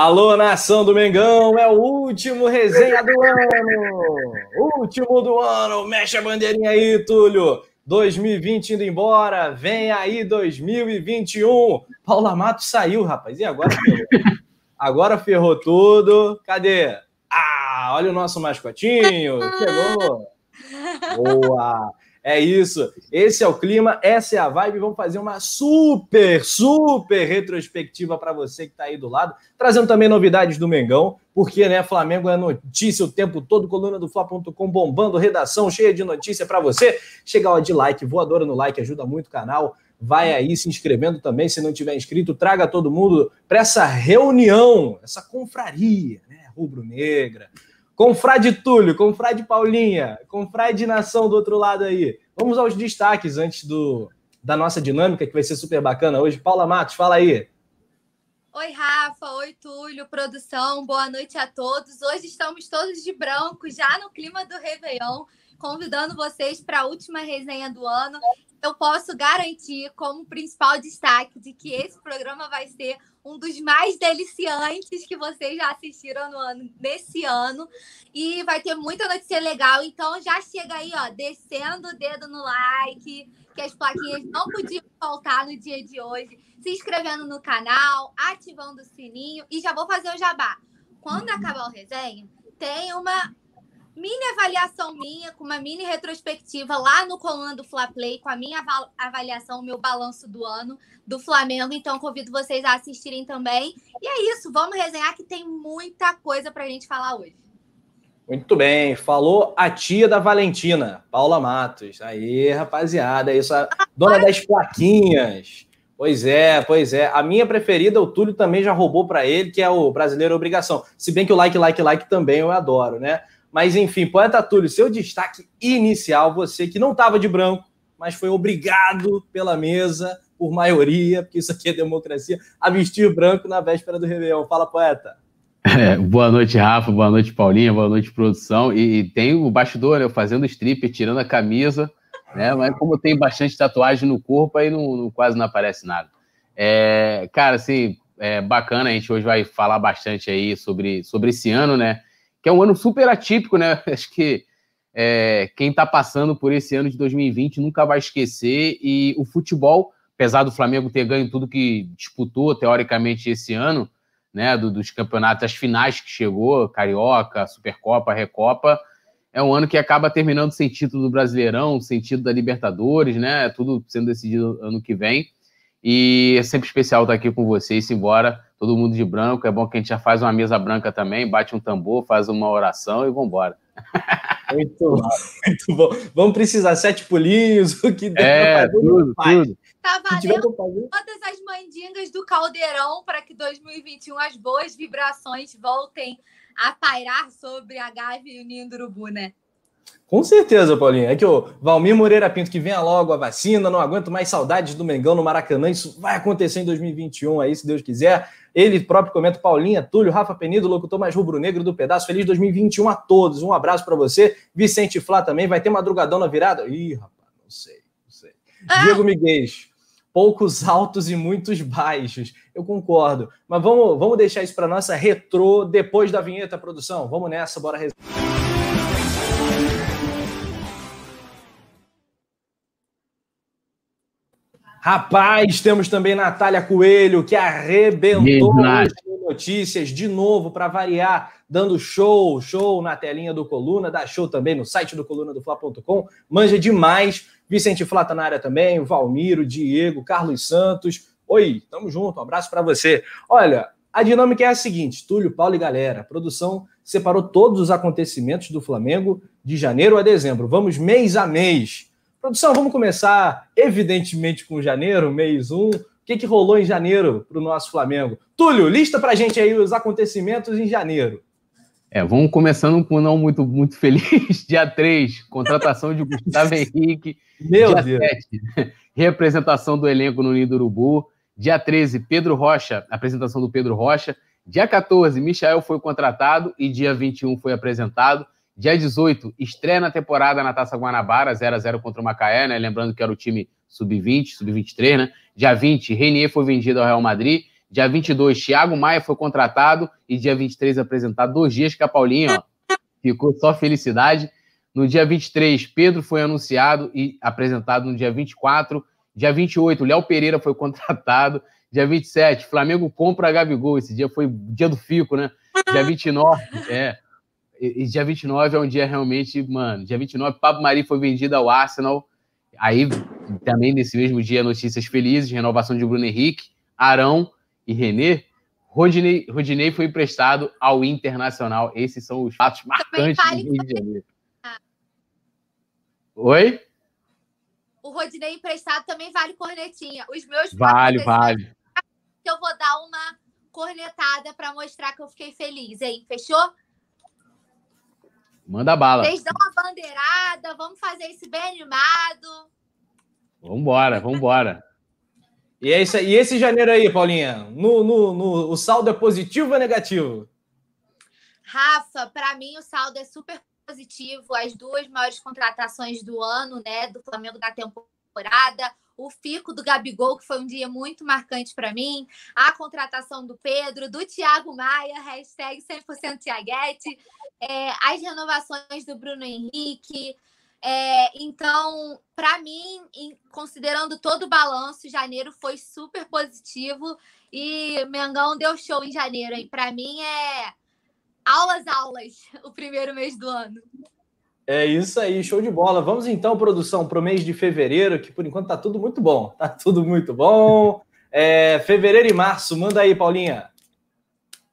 Alô, nação do Mengão, é o último resenha do ano! Último do ano, mexe a bandeirinha aí, Túlio! 2020 indo embora, vem aí 2021. Paula Matos saiu, rapaz, e agora ferrou? Agora ferrou tudo. Cadê? Ah, olha o nosso mascotinho, chegou! Boa! É isso. Esse é o clima, essa é a vibe. Vamos fazer uma super, super retrospectiva para você que está aí do lado, trazendo também novidades do Mengão, porque né, Flamengo é notícia o tempo todo, coluna do Fla.com bombando, redação cheia de notícia para você. Chega lá de like, voadora no like, ajuda muito o canal. Vai aí se inscrevendo também, se não tiver inscrito, traga todo mundo para essa reunião, essa confraria, né, rubro-negra Confrade Túlio, Confrade Paulinha, Confrade Nação do outro lado aí. Vamos aos destaques antes do, da nossa dinâmica, que vai ser super bacana hoje. Paula Matos, fala aí. Oi, Rafa. Oi, Túlio, produção. Boa noite a todos. Hoje estamos todos de branco, já no clima do Réveillon, convidando vocês para a última resenha do ano. Eu posso garantir, como principal destaque, de que esse programa vai ser um dos mais deliciantes que vocês já assistiram no ano, nesse ano. E vai ter muita notícia legal. Então já chega aí, ó, descendo o dedo no like, que as plaquinhas não podiam faltar no dia de hoje. Se inscrevendo no canal, ativando o sininho. E já vou fazer o jabá. Quando acabar o resenha, tem uma mini avaliação minha, com uma mini retrospectiva lá no coluna do Fla Play, com a minha avaliação, o meu balanço do ano do Flamengo. Então, convido vocês a assistirem também. E é isso, vamos resenhar que tem muita coisa para a gente falar hoje. Muito bem, falou a tia da Valentina, Paula Matos. Aí, rapaziada, isso, a dona das plaquinhas. Pois é, pois é. A minha preferida, o Túlio também já roubou para ele, que é o Brasileiro Obrigação. Se bem que o like, like, like também eu adoro, né? Mas enfim, poeta Túlio, seu destaque inicial, você que não estava de branco, mas foi obrigado pela mesa, por maioria, porque isso aqui é democracia, a vestir branco na véspera do Réveillon. Fala, poeta. É, boa noite, Rafa. Boa noite, Paulinha. Boa noite, produção. E, e tem o bastidor, né? Fazendo stripper, tirando a camisa, né? Mas como tem bastante tatuagem no corpo, aí não, não quase não aparece nada. É, cara, assim, é bacana. A gente hoje vai falar bastante aí sobre, sobre esse ano, né? Que é um ano super atípico, né? Acho que é, quem está passando por esse ano de 2020 nunca vai esquecer. E o futebol apesar do Flamengo ter ganho tudo que disputou, teoricamente, esse ano, né, do, dos campeonatos, as finais que chegou, Carioca, Supercopa, Recopa, é um ano que acaba terminando sem título do Brasileirão, sem título da Libertadores, né, tudo sendo decidido ano que vem, e é sempre especial estar aqui com vocês, embora todo mundo de branco, é bom que a gente já faz uma mesa branca também, bate um tambor, faz uma oração e vambora. Muito bom, muito bom. Vamos precisar sete pulinhos, o que der é, fazer, tudo, tudo. Tá valendo todas as mandingas do caldeirão para que 2021 as boas vibrações voltem a pairar sobre a Gávea e o Ninho do Urubu, né? Com certeza, Paulinho. É que o Valmir Moreira Pinto, que venha logo a vacina, não aguento mais saudades do Mengão no Maracanã. Isso vai acontecer em 2021 aí, se Deus quiser. Ele próprio comenta, Paulinha, Túlio, Rafa Penido, locutor mais rubro-negro do pedaço. Feliz 2021 a todos. Um abraço para você. Vicente Flá também. Vai ter madrugadão na virada? Ih, rapaz, não sei, não sei. Ah! Diego Miguel poucos altos e muitos baixos. Eu concordo. Mas vamos, vamos deixar isso para nossa retrô depois da vinheta, produção. Vamos nessa, bora Rapaz, temos também Natália Coelho, que arrebentou notícias de novo para variar, dando show, show na telinha do Coluna, dá show também no site do coluna do Fla.com. Manja demais. Vicente Flá tá na área também, o Valmiro, Diego, Carlos Santos. Oi, tamo junto, um abraço para você. Olha, a dinâmica é a seguinte: Túlio, Paulo e galera, a produção separou todos os acontecimentos do Flamengo de janeiro a dezembro. Vamos mês a mês. Produção, vamos começar, evidentemente, com janeiro, mês 1. O que, que rolou em janeiro para o nosso Flamengo? Túlio, lista para a gente aí os acontecimentos em janeiro. É, vamos começando com um não muito, muito feliz. Dia 3, contratação de Gustavo Henrique. Meu Dia Deus. 7, representação do elenco no Nido Urubu. Dia 13, Pedro Rocha, apresentação do Pedro Rocha. Dia 14, Michael foi contratado e dia 21 foi apresentado. Dia 18, estreia na temporada na Taça Guanabara, 0 a 0 contra o Macaé, né? Lembrando que era o time sub-20, sub-23, né? Dia 20, Renier foi vendido ao Real Madrid. Dia 22, Thiago Maia foi contratado e dia 23 apresentado. Dois dias que a Paulinha ó, ficou só felicidade. No dia 23, Pedro foi anunciado e apresentado no dia 24. Dia 28, Léo Pereira foi contratado. Dia 27, Flamengo compra a Gabigol. Esse dia foi dia do Fico, né? Dia 29, é. E, dia 29 é um dia realmente, mano. Dia 29, Pablo Mari foi vendido ao Arsenal. Aí, também nesse mesmo dia, notícias felizes: renovação de Bruno Henrique, Arão e René. Rodinei, Rodinei foi emprestado ao Internacional. Esses são os fatos marcantes do Rio de Janeiro. Oi? O Rodinei emprestado também vale cornetinha. Os meus Vale, vale. Eu vou dar uma cornetada para mostrar que eu fiquei feliz, hein? Fechou? Manda bala. Vocês dão uma bandeirada, vamos fazer isso bem animado. Vambora, vambora. E, é isso, e esse janeiro aí, Paulinha? No, no, no, o saldo é positivo ou negativo? Rafa, para mim o saldo é super positivo. As duas maiores contratações do ano, né, do Flamengo da temporada o fico do Gabigol, que foi um dia muito marcante para mim, a contratação do Pedro, do Thiago Maia, hashtag 100% Thiaguete, é, as renovações do Bruno Henrique. É, então, para mim, em, considerando todo o balanço, janeiro foi super positivo e Mengão deu show em janeiro. Para mim é aulas, aulas, o primeiro mês do ano. É isso aí, show de bola. Vamos então, produção, para o mês de fevereiro, que por enquanto tá tudo muito bom. Tá tudo muito bom. É, fevereiro e março, manda aí, Paulinha.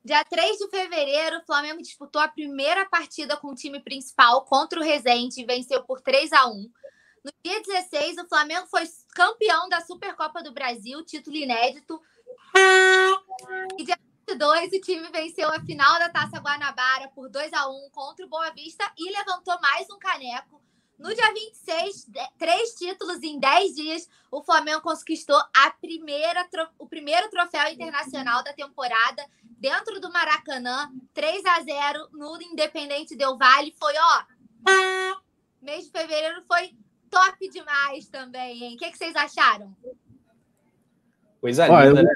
Dia 3 de fevereiro, o Flamengo disputou a primeira partida com o time principal contra o Resende e venceu por 3 a 1 No dia 16, o Flamengo foi campeão da Supercopa do Brasil, título inédito. E dia 22, o time venceu a final da Taça Guanabara por 2 a 1 contra o Boa Vista e levantou mais um caneco. No dia 26, três títulos em 10 dias, o Flamengo conquistou a primeira, o primeiro troféu internacional da temporada dentro do Maracanã, 3 a 0 no Independente Del Vale. Foi, ó, mês de fevereiro foi top demais também, hein? O que, que vocês acharam? Coisa linda, né?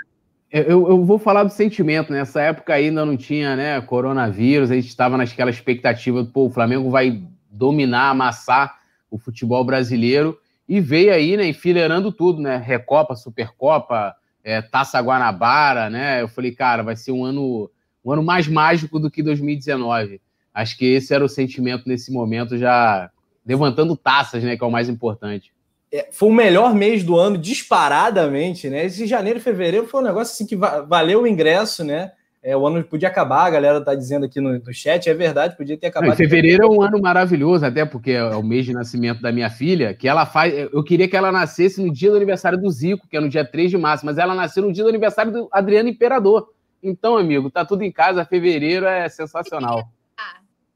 Eu, eu, vou falar do sentimento. Nessa né? época ainda não tinha né, coronavírus, a gente estava naquela expectativa, pô, o Flamengo vai dominar, amassar o futebol brasileiro e veio aí, né, enfileirando tudo, né? Recopa, Supercopa, é, Taça Guanabara, né? Eu falei, cara, vai ser um ano, um ano mais mágico do que 2019. Acho que esse era o sentimento nesse momento, já levantando taças, né? Que é o mais importante é, foi o melhor mês do ano, disparadamente, né? Esse janeiro e fevereiro foi um negócio assim que valeu o ingresso, né? É, o ano podia acabar, a galera tá dizendo aqui no, no chat, é verdade, podia ter acabado. Não, fevereiro é um ano maravilhoso, até porque é o mês de nascimento da minha filha, que ela faz. Eu queria que ela nascesse no dia do aniversário do Zico, que é no dia 3 de março, mas ela nasceu no dia do aniversário do Adriano Imperador. Então, amigo, tá tudo em casa, fevereiro é sensacional.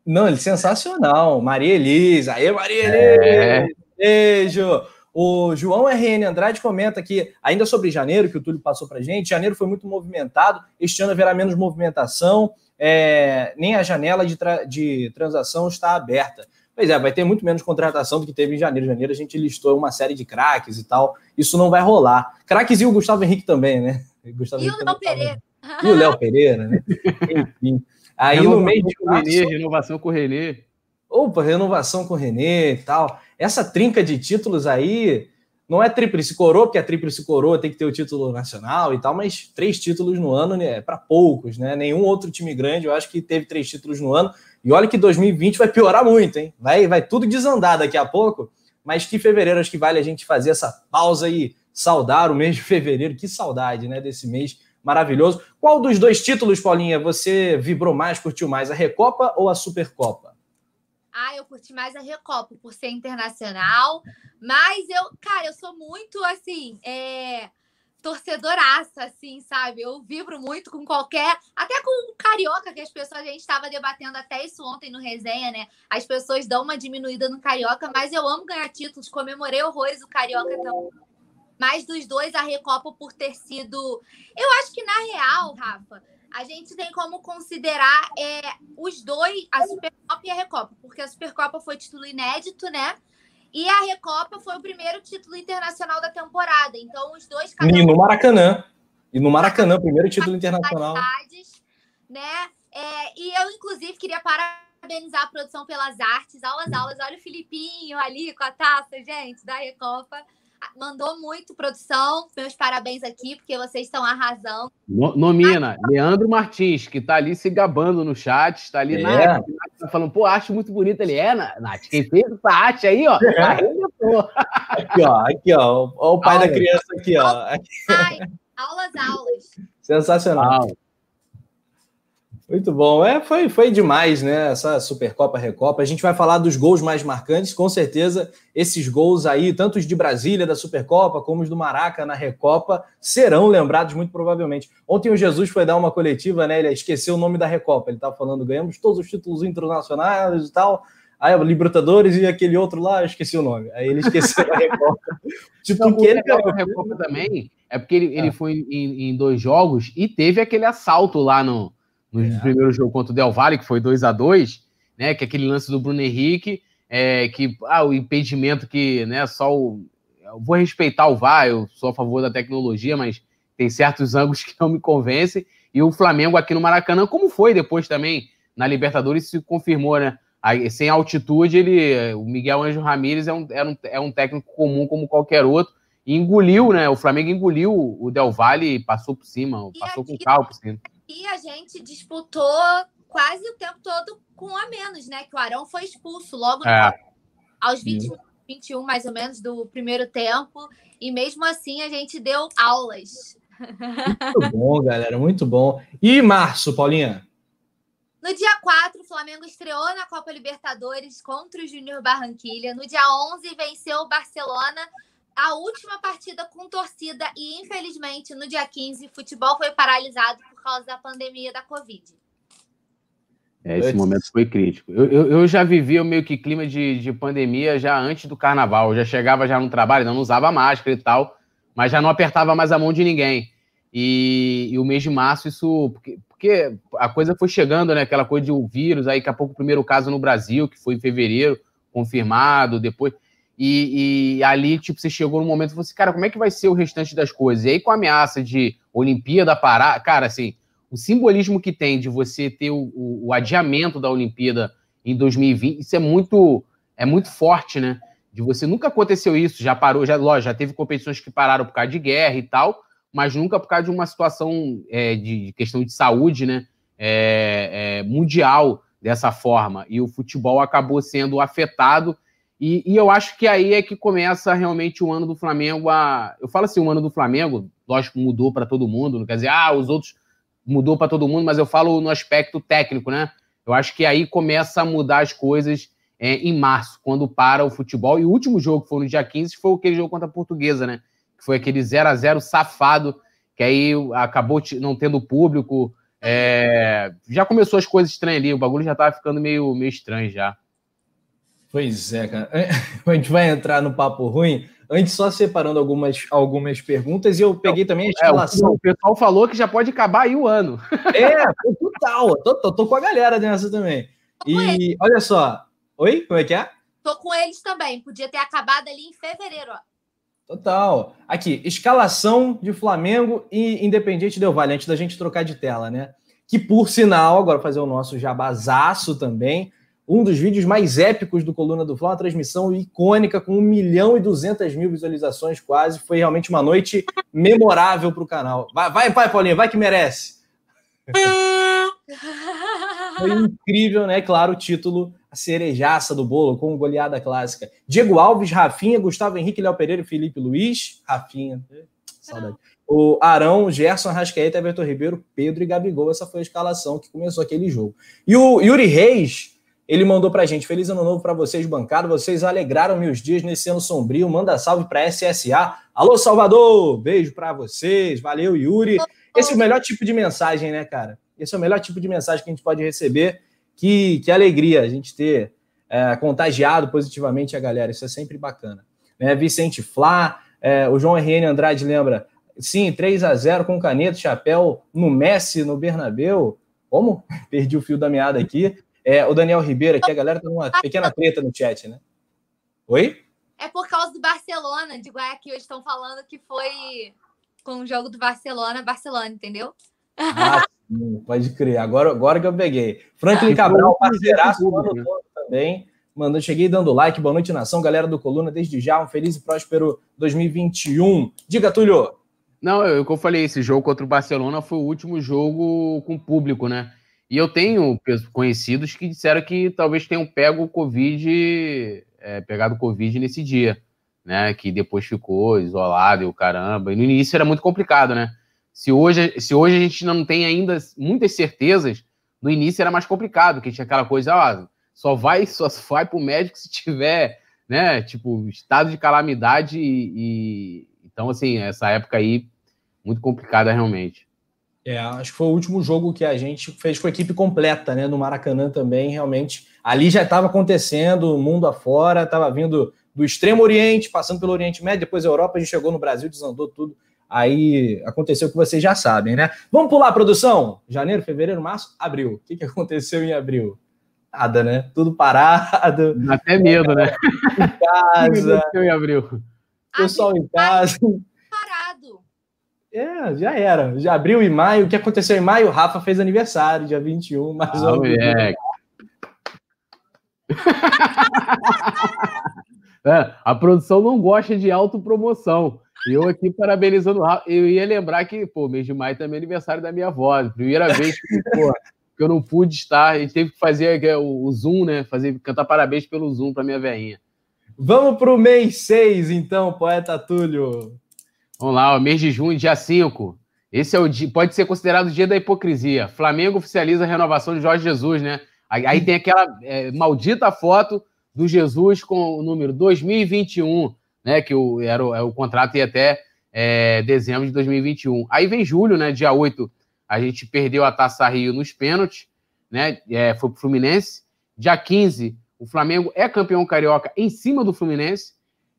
Não, ele é sensacional. Maria Elisa, aí Maria Elisa! É. Beijo! O João RN Andrade comenta aqui, ainda sobre janeiro, que o Túlio passou para gente, janeiro foi muito movimentado, este ano haverá menos movimentação, é, nem a janela de, tra de transação está aberta. Pois é, vai ter muito menos contratação do que teve em janeiro. Em janeiro a gente listou uma série de craques e tal. Isso não vai rolar. Craques e o Gustavo Henrique também, né? Gustavo e Henrique o Léo Pereira. E o Léo Pereira, né? Enfim. Aí no mês de março... Renê, renovação com o Renê. Opa, renovação com o Renê e tal. Essa trinca de títulos aí não é tríplice coroa, porque a tríplice coroa tem que ter o título nacional e tal, mas três títulos no ano né, é para poucos, né? Nenhum outro time grande, eu acho que teve três títulos no ano. E olha que 2020 vai piorar muito, hein? Vai, vai tudo desandar daqui a pouco, mas que fevereiro acho que vale a gente fazer essa pausa e saudar o mês de fevereiro. Que saudade, né, desse mês maravilhoso. Qual dos dois títulos, Paulinha, você vibrou mais, curtiu mais, a Recopa ou a Supercopa? Ah, eu curti mais a Recopa por ser internacional. Mas eu, cara, eu sou muito assim, é, torcedoraça, assim, sabe? Eu vibro muito com qualquer. Até com o carioca, que as pessoas, a gente estava debatendo até isso ontem no resenha, né? As pessoas dão uma diminuída no carioca, mas eu amo ganhar títulos, comemorei horrores o carioca então. Mais dos dois, a Recopa por ter sido. Eu acho que, na real, Rafa, a gente tem como considerar é, os dois, a Supercopa e a Recopa, porque a Supercopa foi título inédito, né? E a Recopa foi o primeiro título internacional da temporada. Então, os dois. E no Maracanã. E no Maracanã, primeiro título internacional. Né? É, e eu, inclusive, queria parabenizar a produção pelas artes, aulas, aulas. Olha o Filipinho ali com a taça, gente, da Recopa mandou muito, produção. Meus parabéns aqui, porque vocês estão arrasando. No, nomina, Leandro Martins, que está ali se gabando no chat, está ali é. na tá falando, pô, acho muito bonito. Ele é, Nath, quem fez essa arte aí, ó, é. Aqui, ó, aqui, ó, ó o pai da criança aqui, ó. Ai, aulas, aulas. Sensacional. Muito bom. É, foi, foi demais, né? Essa Supercopa Recopa. A gente vai falar dos gols mais marcantes, com certeza. Esses gols aí, tanto os de Brasília da Supercopa, como os do Maraca na Recopa, serão lembrados muito provavelmente. Ontem o Jesus foi dar uma coletiva, né? Ele esqueceu o nome da Recopa. Ele estava falando, ganhamos todos os títulos internacionais e tal. Aí o Libertadores e aquele outro lá, eu esqueci o nome. Aí ele esqueceu a Recopa. tipo, que ele ganhou a Recopa também é porque ele, ele ah. foi em, em dois jogos e teve aquele assalto lá no no é. primeiro jogo contra o Del Valle, que foi 2 a 2 né? Que é aquele lance do Bruno Henrique, é, que ah, o impedimento que, né, só o. Eu vou respeitar o VAR, eu sou a favor da tecnologia, mas tem certos ângulos que não me convencem. E o Flamengo aqui no Maracanã, como foi depois também na Libertadores, se confirmou, né? Aí, sem altitude, ele, o Miguel Anjo Ramírez é um, é, um, é um técnico comum como qualquer outro. E engoliu, né? O Flamengo engoliu o Del Valle e passou por cima, passou com o carro por cima. E a gente disputou quase o tempo todo com a menos, né? Que o Arão foi expulso logo é. aos 20, 21, mais ou menos, do primeiro tempo. E mesmo assim a gente deu aulas. Muito bom, galera, muito bom. E março, Paulinha? No dia 4, o Flamengo estreou na Copa Libertadores contra o Júnior Barranquilha. No dia 11, venceu o Barcelona a última partida com torcida e, infelizmente, no dia 15, o futebol foi paralisado por causa da pandemia da Covid. É, esse momento foi crítico. Eu, eu, eu, já vivia meio que clima de, de pandemia já antes do carnaval. Eu já chegava já no trabalho, não usava máscara e tal, mas já não apertava mais a mão de ninguém. E, e o mês de março, isso. Porque, porque, a coisa foi chegando, né? Aquela coisa de o vírus, aí daqui a pouco o primeiro caso no Brasil, que foi em fevereiro, confirmado, depois. E, e, ali, tipo, você chegou no momento e falou assim, cara, como é que vai ser o restante das coisas? E aí, com a ameaça de Olimpíada parar, cara, assim, o simbolismo que tem de você ter o, o, o, adiamento da Olimpíada em 2020, isso é muito, é muito forte, né? De você nunca aconteceu isso, já parou, já, lógico, já teve competições que pararam por causa de guerra e tal, mas nunca por causa de uma situação é, de, questão de saúde, né? É, é, mundial dessa forma. E o futebol acabou sendo afetado e, e, eu acho que aí é que começa realmente o ano do Flamengo a. Eu falo assim, o ano do Flamengo, lógico, mudou para todo mundo, não quer dizer, ah, os outros mudou para todo mundo, mas eu falo no aspecto técnico, né? Eu acho que aí começa a mudar as coisas é, em março, quando para o futebol. E o último jogo, que foi no dia 15, foi aquele jogo contra a Portuguesa, né? Que foi aquele 0 a 0 safado, que aí acabou não tendo público. É... Já começou as coisas estranhas ali, o bagulho já estava ficando meio, meio estranho já. Pois é, cara. A gente vai entrar no papo ruim. Antes, só separando algumas, algumas perguntas, e eu peguei também a escalação. É, o pessoal falou que já pode acabar aí o ano. É, total. Tô, tô, tô com a galera nessa também. E olha só. Oi? Como é que é? Tô com eles também. Podia ter acabado ali em fevereiro, ó. Total. Aqui, escalação de Flamengo e Independiente Del Vale, antes da gente trocar de tela, né? Que por sinal, agora fazer o nosso jabazaço também um dos vídeos mais épicos do Coluna do Fla, uma transmissão icônica com 1 milhão e 200 mil visualizações quase. Foi realmente uma noite memorável para o canal. Vai, vai, vai, Paulinha, vai que merece. Foi incrível, né? Claro, o título, a cerejaça do bolo, com goleada clássica. Diego Alves, Rafinha, Gustavo Henrique, Léo Pereira Felipe Luiz. Rafinha, saudade. O Arão, Gerson, Rascaeta, Everton Ribeiro, Pedro e Gabigol. Essa foi a escalação que começou aquele jogo. E o Yuri Reis ele mandou pra gente: Feliz ano novo para vocês, bancada. Vocês alegraram meus dias nesse ano sombrio. Manda salve para SSA. Alô, Salvador! Beijo para vocês. Valeu, Yuri. Esse é o melhor tipo de mensagem, né, cara? Esse é o melhor tipo de mensagem que a gente pode receber. Que, que alegria a gente ter é, contagiado positivamente a galera. Isso é sempre bacana. Né? Vicente Flá, é, o João RN Andrade lembra. Sim, 3 a 0 com caneta, chapéu no Messi, no Bernabeu. Como? Perdi o fio da meada aqui. É, o Daniel Ribeiro aqui, a galera tá numa pequena treta no chat, né? Oi? É por causa do Barcelona, de Guayaquil. Eles estão falando que foi com o jogo do Barcelona, Barcelona, entendeu? Ah, sim, pode crer. Agora, agora que eu peguei. Franklin Cabral, parceiraço o ano né? todo também. Mandou, cheguei dando like. Boa noite, nação. Galera do Coluna, desde já. Um feliz e próspero 2021. Diga, Túlio. Não, eu, como eu falei, esse jogo contra o Barcelona foi o último jogo com público, né? E eu tenho conhecidos que disseram que talvez tenham pego o Covid, é, pegado o Covid nesse dia, né? Que depois ficou isolado e o caramba. E no início era muito complicado, né? Se hoje, se hoje a gente não tem ainda muitas certezas, no início era mais complicado, que tinha aquela coisa, ó, só vai só vai para o médico se tiver, né, tipo, estado de calamidade e, e, então assim, essa época aí muito complicada realmente. É, acho que foi o último jogo que a gente fez com a equipe completa, né, no Maracanã também, realmente. Ali já estava acontecendo, o mundo afora, estava vindo do Extremo Oriente, passando pelo Oriente Médio, depois a Europa, a gente chegou no Brasil, desandou tudo. Aí aconteceu o que vocês já sabem, né? Vamos pular, produção? Janeiro, fevereiro, março, abril. O que, que aconteceu em abril? nada, né? Tudo parado. Dá até medo, né? Em casa. em abril. Pessoal em casa. É, já era. Já abriu em maio. O que aconteceu em maio? O Rafa fez aniversário, dia 21, mais ah, ou é. é, a produção não gosta de autopromoção. E eu aqui parabenizando o Rafa. Eu ia lembrar que, pô, mês de maio também é aniversário da minha avó. Primeira vez que, pô, que eu não pude estar. A gente teve que fazer é, o, Zoom, né? Fazer, cantar parabéns pelo Zoom para minha veinha. Vamos para o mês 6, então, poeta Túlio. Vamos lá, o mês de junho, dia 5. Esse é o dia, pode ser considerado o dia da hipocrisia. Flamengo oficializa a renovação de Jorge Jesus, né? Aí, aí tem aquela é, maldita foto do Jesus com o número 2021, né? Que o, era o, é, o contrato ia até é, dezembro de 2021. Aí vem julho, né? Dia 8, a gente perdeu a Taça Rio nos pênaltis, né? É, foi pro Fluminense. Dia 15, o Flamengo é campeão carioca em cima do Fluminense.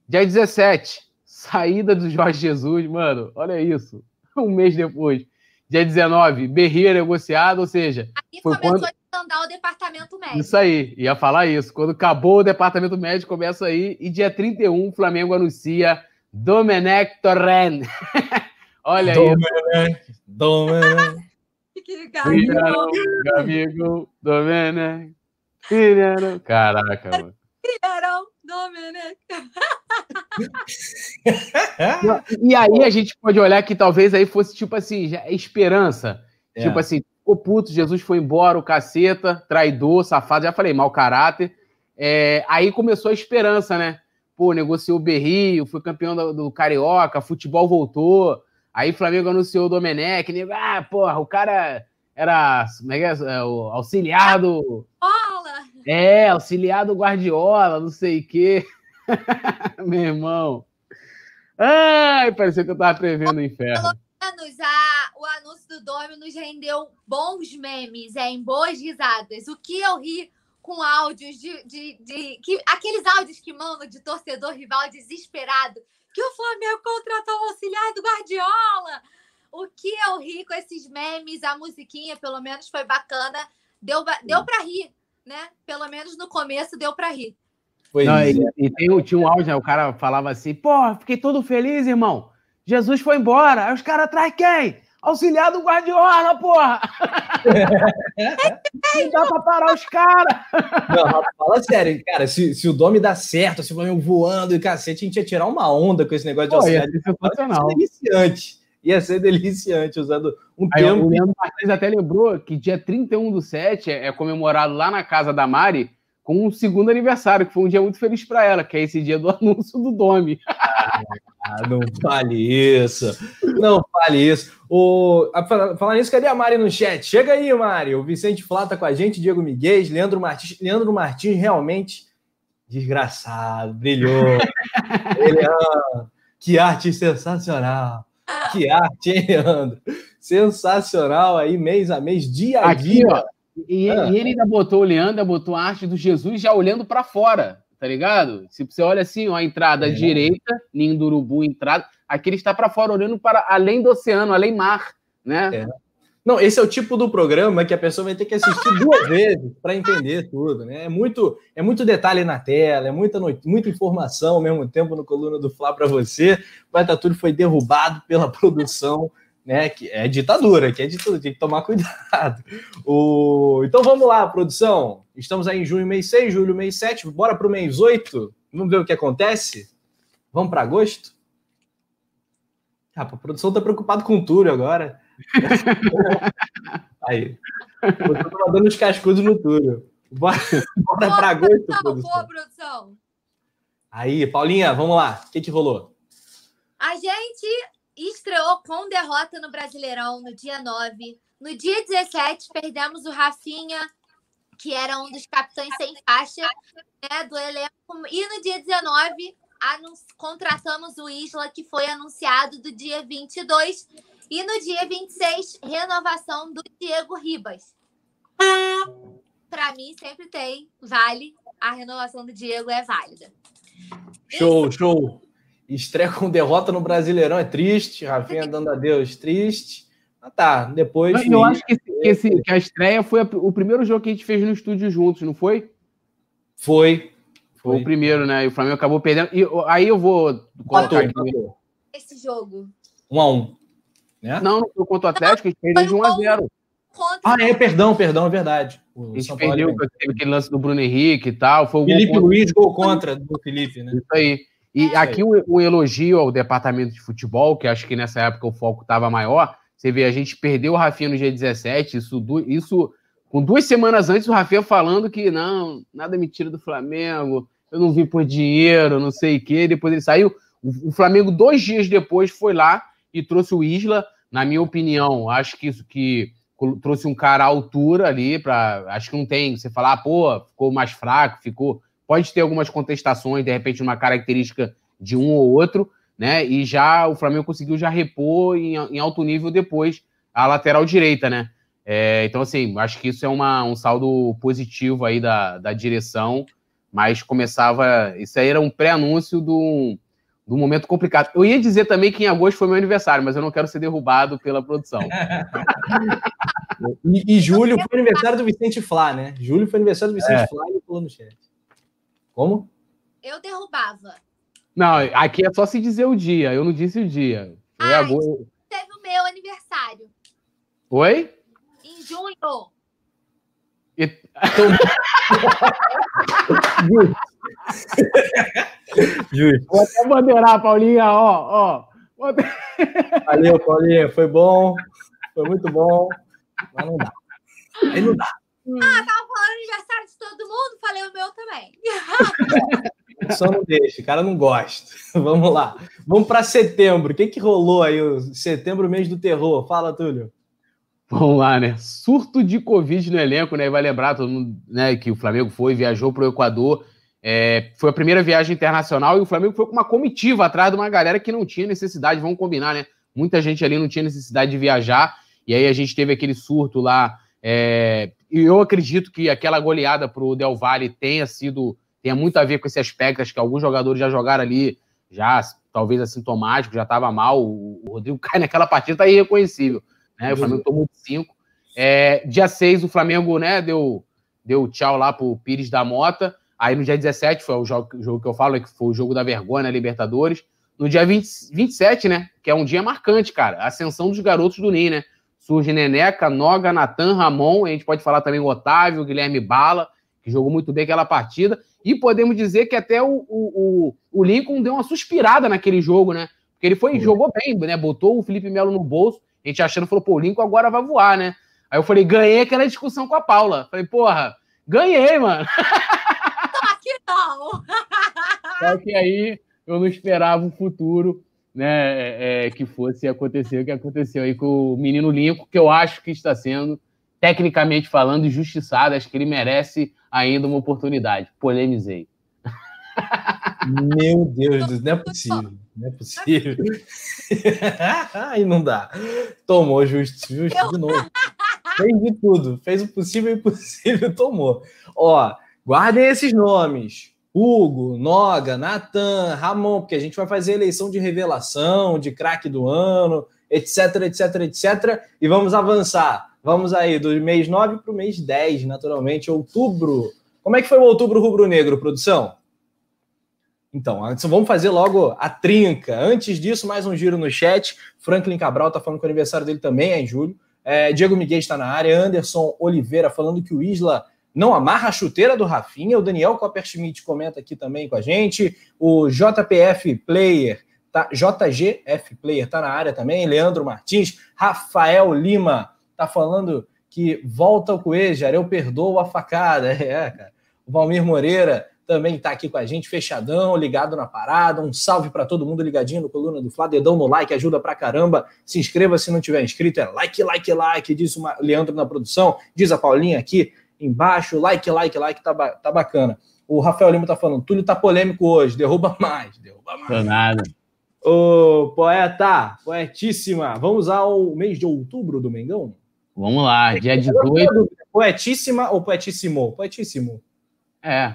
Dia 17, saída do Jorge Jesus, mano, olha isso. Um mês depois. Dia 19, Berria negociado, ou seja. Aí foi começou quando... a andar o departamento médico. Isso aí, ia falar isso. Quando acabou o departamento médico, começa aí. E dia 31, o Flamengo anuncia Domenech Torren. Olha Domenech, aí. Domenech. Gabigol. Gabigol, Domenech. Filharão. Caraca, mano. Filharão, Domenech. E aí a gente pode olhar que talvez aí fosse tipo assim, já, esperança. É. Tipo assim, ficou puto, Jesus foi embora, o caceta, traidor, safado, já falei, mau caráter. É, aí começou a esperança, né? Pô, negociou o Berrio, foi campeão do, do Carioca, futebol voltou. Aí Flamengo anunciou o Domenech, nego, ah, porra, o cara era, como é que é, é o auxiliado... Bola! É, auxiliado Guardiola, não sei o quê. Meu irmão. Ai, parecia que eu tava prevendo o inferno. Pelo menos a, o anúncio do Dorme nos rendeu bons memes, é, em boas risadas. O que eu ri com áudios de, de, de que, aqueles áudios que mandam de torcedor rival desesperado que o Flamengo contratou o auxiliar do Guardiola. O que eu ri com esses memes, a musiquinha, pelo menos, foi bacana. Deu, deu para rir, né? Pelo menos no começo deu para rir. Não, é. e, e tem, tinha um áudio, né? o cara falava assim, pô, fiquei todo feliz, irmão. Jesus foi embora. Aí os caras atrás quem? Auxiliar do Guardiola, porra! Não dá pra parar os caras! Não, fala sério, cara. Se, se o Domi dá certo, se o Flamengo voando e cacete, a gente ia tirar uma onda com esse negócio de auxiliar. Ia ser sensacional. Ia ser deliciante. Ia ser deliciante, usando um Aí, tempo. O Leandro Martins até lembrou que dia 31 do 7 é, é comemorado lá na casa da Mari com um segundo aniversário, que foi um dia muito feliz para ela, que é esse dia do anúncio do Domi. Ah, não fale isso. Não fale isso. O, falar nisso, cadê a Mari no chat? Chega aí, Mari. O Vicente Flá tá com a gente, Diego Miguel, Leandro Martins. Leandro Martins realmente desgraçado, brilhou. Ah, que arte sensacional. Que arte, hein, Leandro? Sensacional aí, mês a mês, dia a Aqui, dia. Ó, e, ah. e, ele ainda botou o Leandro, botou a arte do Jesus já olhando para fora tá ligado? Se você olha assim, ó, a entrada é. direita, ninho do urubu, entrada, aqui ele está para fora, olhando para além do oceano, além mar, né? É. Não, esse é o tipo do programa que a pessoa vai ter que assistir duas vezes para entender tudo, né? É muito, é muito detalhe na tela, é muita, muita informação ao mesmo tempo no coluna do Fla para você. O Baita Túlio foi derrubado pela produção, né? Que é ditadura, que é ditadura, tem que tomar cuidado. O... Então vamos lá, produção. Estamos aí em junho, mês 6, julho, mês 7, bora para o mês 8. Vamos ver o que acontece? Vamos para agosto? Ah, a produção está preocupada com o Túlio agora. Aí. Eu tô dando os cascudos no Túlio. Bora, bora para agosto, produção. Boa, produção. Aí, Paulinha, vamos lá. O que, que rolou? A gente estreou com derrota no Brasileirão no dia 9. No dia 17, perdemos o Rafinha, que era um dos capitães sem faixa né, do elenco. E no dia 19, contratamos o Isla, que foi anunciado do dia 22. E no dia 26, renovação do Diego Ribas. Para mim, sempre tem, vale. A renovação do Diego é válida. Show, show. Estreia com derrota no Brasileirão é triste. Rafinha dando adeus, triste. Ah, tá. Depois. Eu, acho que, esse, que, esse, que, a estreia foi o primeiro jogo que a gente fez no estúdio juntos, não foi? Foi. Foi o primeiro, né? E o Flamengo acabou perdendo. E aí eu vou colocar aqui. Esse jogo. Um a um. Né? Não, não foi contra o Atlético, a gente perdeu de 1 a 0 Ah, é, perdão, perdão, é verdade. O a gente São perdeu, Paulo teve aquele lance do Bruno Henrique e tal. Foi o Felipe gol Luiz, gol contra do Felipe, né? Isso aí. E é. aqui o, o, elogio ao departamento de futebol, que acho que nessa época o foco estava maior. Você vê, a gente perdeu o Rafinha no dia 17, isso, isso com duas semanas antes o Rafinha falando que não, nada me tira do Flamengo, eu não vim por dinheiro, não sei o quê. Depois ele saiu. O, o Flamengo, dois dias depois, foi lá e trouxe o Isla na minha opinião, acho que isso que trouxe um cara à altura ali para, acho que não tem, você falar, ah, pô, ficou mais fraco, ficou, pode ter algumas contestações, de repente uma característica de um ou outro, né? E já o Flamengo conseguiu já repor em, em alto nível depois a lateral direita, né? É, então, assim, acho que isso é uma, um saldo positivo aí da, da direção, mas começava. Isso aí era um pré-anúncio do, do momento complicado. Eu ia dizer também que em agosto foi meu aniversário, mas eu não quero ser derrubado pela produção. e, e, julho foi aniversário do Vicente Flá, né? Julho foi aniversário do Vicente é. Flá e falou no chat. Como? Eu derrubava. Não, aqui é só se dizer o dia. Eu não disse o dia. Foi ah, agosto. Teve o meu aniversário. Oi? Em junho. E... Justo. Vou até bandeirar, Paulinha, ó, ó. Valeu, Paulinha, foi bom, foi muito bom, mas não dá. Aí não dá. Ah, tava falando aniversário de todo mundo, falei o meu também. Só não deixa, o cara não gosta. Vamos lá. Vamos para setembro. O que, que rolou aí? O setembro, mês do terror. Fala, Túlio. Vamos lá, né? Surto de Covid no elenco, né? Vai lembrar todo mundo né, que o Flamengo foi, viajou para o Equador é, foi a primeira viagem internacional e o Flamengo foi com uma comitiva atrás de uma galera que não tinha necessidade, vamos combinar, né? Muita gente ali não tinha necessidade de viajar, e aí a gente teve aquele surto lá. É, e eu acredito que aquela goleada para o Del Valle tenha sido, tenha muito a ver com esse aspecto, acho que alguns jogadores já jogaram ali, já talvez assintomático, já estava mal. O, o Rodrigo cai naquela partida, tá irreconhecível. Né? O Flamengo tomou 5. É, dia 6, o Flamengo né, deu, deu tchau lá pro Pires da Mota. Aí no dia 17 foi o jogo, o jogo que eu falo, que foi o jogo da vergonha na Libertadores. No dia 20, 27, né? Que é um dia marcante, cara. Ascensão dos garotos do NIM, né? Surge Neneca, Noga, Natan, Ramon. A gente pode falar também o Otávio, o Guilherme Bala, que jogou muito bem aquela partida. E podemos dizer que até o, o, o, Lincoln deu uma suspirada naquele jogo, né? Porque ele foi, jogou bem, né? Botou o Felipe Melo no bolso. A gente achando, falou, pô, o Lincoln agora vai voar, né? Aí eu falei, ganhei aquela discussão com a Paula. Falei, porra, ganhei, mano. que não! Só que aí eu não esperava o futuro né, é, é, que fosse acontecer o que aconteceu aí com o menino Lincoln, que eu acho que está sendo, tecnicamente falando, injustiçado. Acho que ele merece ainda uma oportunidade. Polemizei. Meu Deus, não é possível. Não é possível. Aí não dá. Tomou justo, justo de novo. Fez de tudo. Fez o possível e o impossível, tomou. Ó, Guardem esses nomes. Hugo, Noga, Natan, Ramon, porque a gente vai fazer eleição de revelação, de craque do ano. etc, etc, etc. E vamos avançar. Vamos aí do mês 9 para o mês 10, naturalmente, outubro. Como é que foi o outubro rubro-negro, produção? Então, vamos fazer logo a trinca. Antes disso, mais um giro no chat. Franklin Cabral está falando que o aniversário dele também é em julho. É, Diego Miguel está na área. Anderson Oliveira falando que o Isla não amarra a chuteira do Rafinha. O Daniel Copperschmidt comenta aqui também com a gente. O JPF Player, tá, JGF Player está na área também. Leandro Martins. Rafael Lima está falando que volta o Coelho, eu perdoo a facada. É, cara. O Valmir Moreira também está aqui com a gente, fechadão, ligado na parada. Um salve para todo mundo ligadinho no Coluna do Fla. Dedão no like, ajuda pra caramba. Se inscreva se não tiver inscrito. É like, like, like, diz o Leandro na produção. Diz a Paulinha aqui embaixo. Like, like, like, tá, tá bacana. O Rafael Lima tá falando, Túlio tá polêmico hoje, derruba mais, derruba mais. Tô nada. Ô, poeta, poetíssima, vamos ao mês de outubro do Mengão? Vamos lá, dia 18. Poetíssima ou poetíssimo? Poetíssimo. É,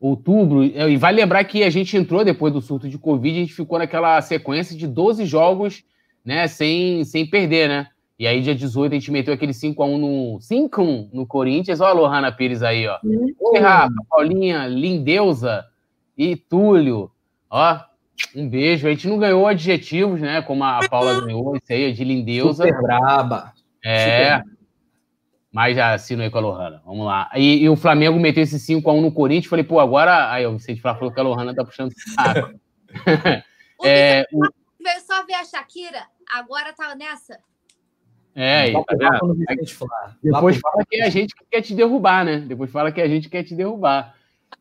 outubro, e vai lembrar que a gente entrou depois do surto de Covid, a gente ficou naquela sequência de 12 jogos, né, sem, sem perder, né? E aí, dia 18, a gente meteu aquele 5x1 no 5 no Corinthians. Olha a Lohana Pires aí, ó. Uhum. Oi, Rafa, Paulinha, Lindeusa e Túlio. Ó, um beijo. A gente não ganhou adjetivos, né? Como a Paula ganhou, isso aí, de Lindeusa. Super braba. É. Super mas já assino aí com a Lohana. Vamos lá. E, e o Flamengo meteu esse 5x1 no Corinthians. Falei, pô, agora. Aí o Vicente falou que a Lohana tá puxando saco. é, o... Veio só ver a Shakira, agora tá nessa. É, tá depois fala que é a gente que quer te derrubar, né? Depois fala que é a gente quer te derrubar.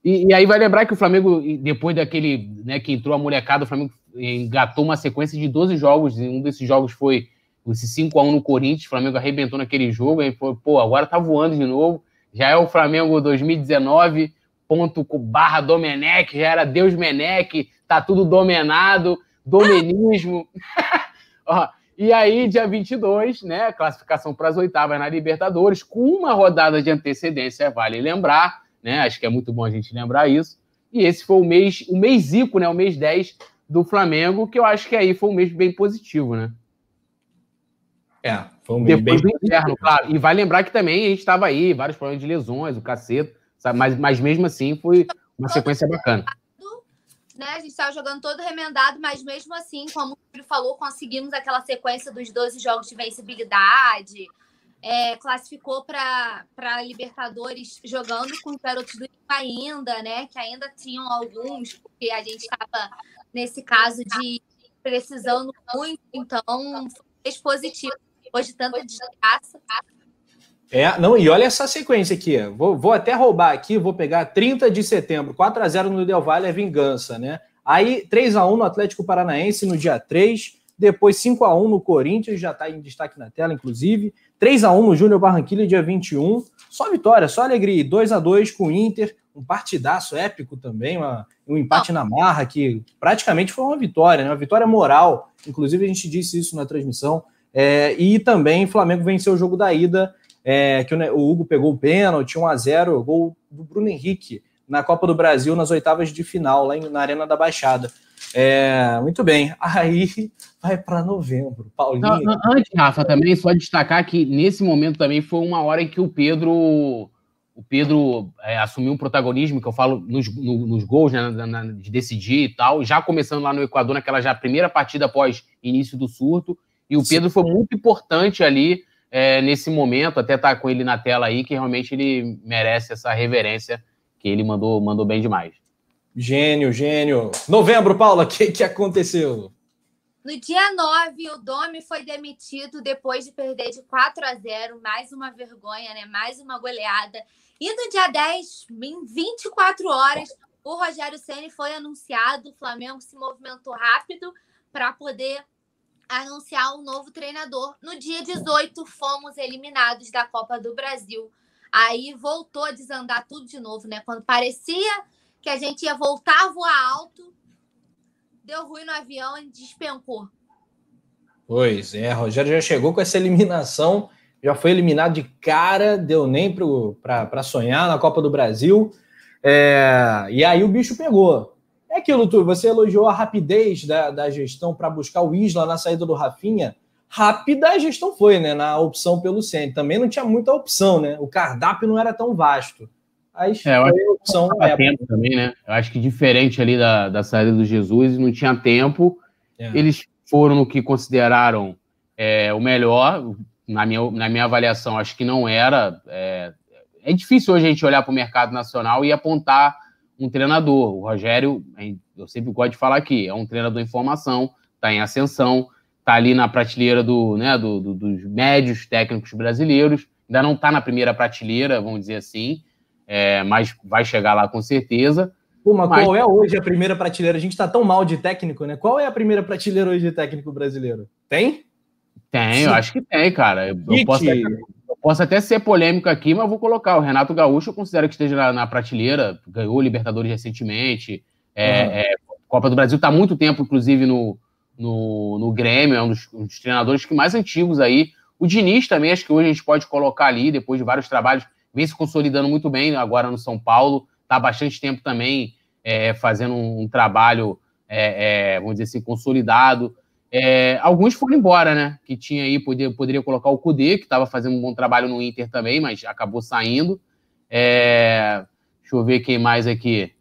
E, e, aí vai lembrar que o Flamengo, depois daquele, né, que entrou a molecada, o Flamengo engatou uma sequência de 12 jogos, e um desses jogos foi esse 5x1 no Corinthians, o Flamengo arrebentou naquele jogo, aí foi, pô, agora tá voando de novo. Já é o Flamengo 2019, ponto barra Domenech, já era Deus Menech, tá tudo dominado, domenismo. Ó, e aí, dia 22, né, classificação para as oitavas na Libertadores, com uma rodada de antecedência, vale lembrar, né, acho que é muito bom a gente lembrar isso. E esse foi o mês, o mês Zico, né, o mês 10 do Flamengo, que eu acho que aí foi um mês bem positivo, né? É, foi um mês Depois bem... do inverno, claro. E vai lembrar que também a gente estava aí, vários problemas de lesões, o cacete, sabe? Mas, mas mesmo assim foi uma sequência bacana. Né? A gente estava jogando todo remendado, mas mesmo assim, como Júlio falou, conseguimos aquela sequência dos 12 jogos de vencibilidade. É, classificou para Libertadores jogando com os garotos do ainda, né? Que ainda tinham alguns, porque a gente estava nesse caso de precisando muito, então foi positivo de tanta desgraça. É, não, e olha essa sequência aqui. Vou, vou até roubar aqui, vou pegar 30 de setembro, 4 a 0 no Del Valle é vingança, né? Aí 3 a 1 no Atlético Paranaense no dia 3, depois 5 a 1 no Corinthians, já está em destaque na tela, inclusive. 3 a 1 no Júnior Barranquilla, dia 21. Só vitória, só alegria. 2 a 2 com o Inter, um partidaço épico também, uma, um empate na marra que praticamente foi uma vitória, né? Uma vitória moral. Inclusive, a gente disse isso na transmissão. É, e também o Flamengo venceu o jogo da ida, é, que o, o, Hugo pegou o pênalti, 1 a 0 gol do Bruno Henrique na Copa do Brasil, nas oitavas de final, lá em, na Arena da Baixada. É, muito bem. Aí vai para novembro. Paulinho. Não, antes, Rafa, também só destacar que nesse momento também foi uma hora em que o Pedro o Pedro é, assumiu um protagonismo, que eu falo nos, no, nos gols, né, na, na, de decidir e tal, já começando lá no Equador, naquela já primeira partida após início do surto, e o Sim. Pedro foi muito importante ali é, nesse momento, até tá com ele na tela aí, que realmente ele merece essa reverência que ele mandou, mandou bem demais. Gênio, gênio. Novembro, Paula, o que, que aconteceu? No dia 9, o Domi foi demitido depois de perder de 4 a 0, mais uma vergonha, né? Mais uma goleada. E no dia 10, em 24 horas, o Rogério Ceni foi anunciado. O Flamengo se movimentou rápido para poder anunciar um novo treinador. No dia 18, fomos eliminados da Copa do Brasil. Aí voltou a desandar tudo de novo, né? Quando parecia que a gente ia voltar a voar alto, deu ruim no avião e despencou. Pois é, Rogério já chegou com essa eliminação já foi eliminado de cara, deu nem para sonhar na Copa do Brasil. É, e aí o bicho pegou. É aquilo, tu, você elogiou a rapidez da, da gestão para buscar o Isla na saída do Rafinha. rápida a gestão foi, né? Na opção pelo Ceni. Também não tinha muita opção, né? O cardápio não era tão vasto. Mas é, eu acho a opção que tempo também, né? Eu acho que diferente ali da, da saída do Jesus, não tinha tempo. É. Eles foram no que consideraram é, o melhor. Na minha, na minha avaliação, acho que não era. É, é difícil hoje a gente olhar para o mercado nacional e apontar um treinador. O Rogério, eu sempre gosto de falar aqui, é um treinador em formação, está em ascensão, está ali na prateleira do, né, do, do, dos médios técnicos brasileiros, ainda não está na primeira prateleira, vamos dizer assim, é, mas vai chegar lá com certeza. Pô, mas, mas, qual é hoje a primeira prateleira? A gente está tão mal de técnico, né? Qual é a primeira prateleira hoje de técnico brasileiro? Tem? Tem, eu acho que tem, cara. Eu, posso até, eu posso até ser polêmico aqui, mas vou colocar. O Renato Gaúcho eu considero que esteja na, na prateleira, ganhou o Libertadores recentemente. É, uhum. é, Copa do Brasil está há muito tempo, inclusive, no, no, no Grêmio, é um dos, um dos, treinadores que mais antigos aí. O Diniz também, acho que hoje a gente pode colocar ali, depois de vários trabalhos, vem se consolidando muito bem agora no São Paulo, está há bastante tempo também é, fazendo um, um trabalho, é, é, vamos dizer assim, consolidado. É, alguns foram embora, né? Que tinha aí, poderia, poderia colocar o Kudê, que estava fazendo um bom trabalho no Inter também, mas acabou saindo. É, deixa eu ver quem mais aqui.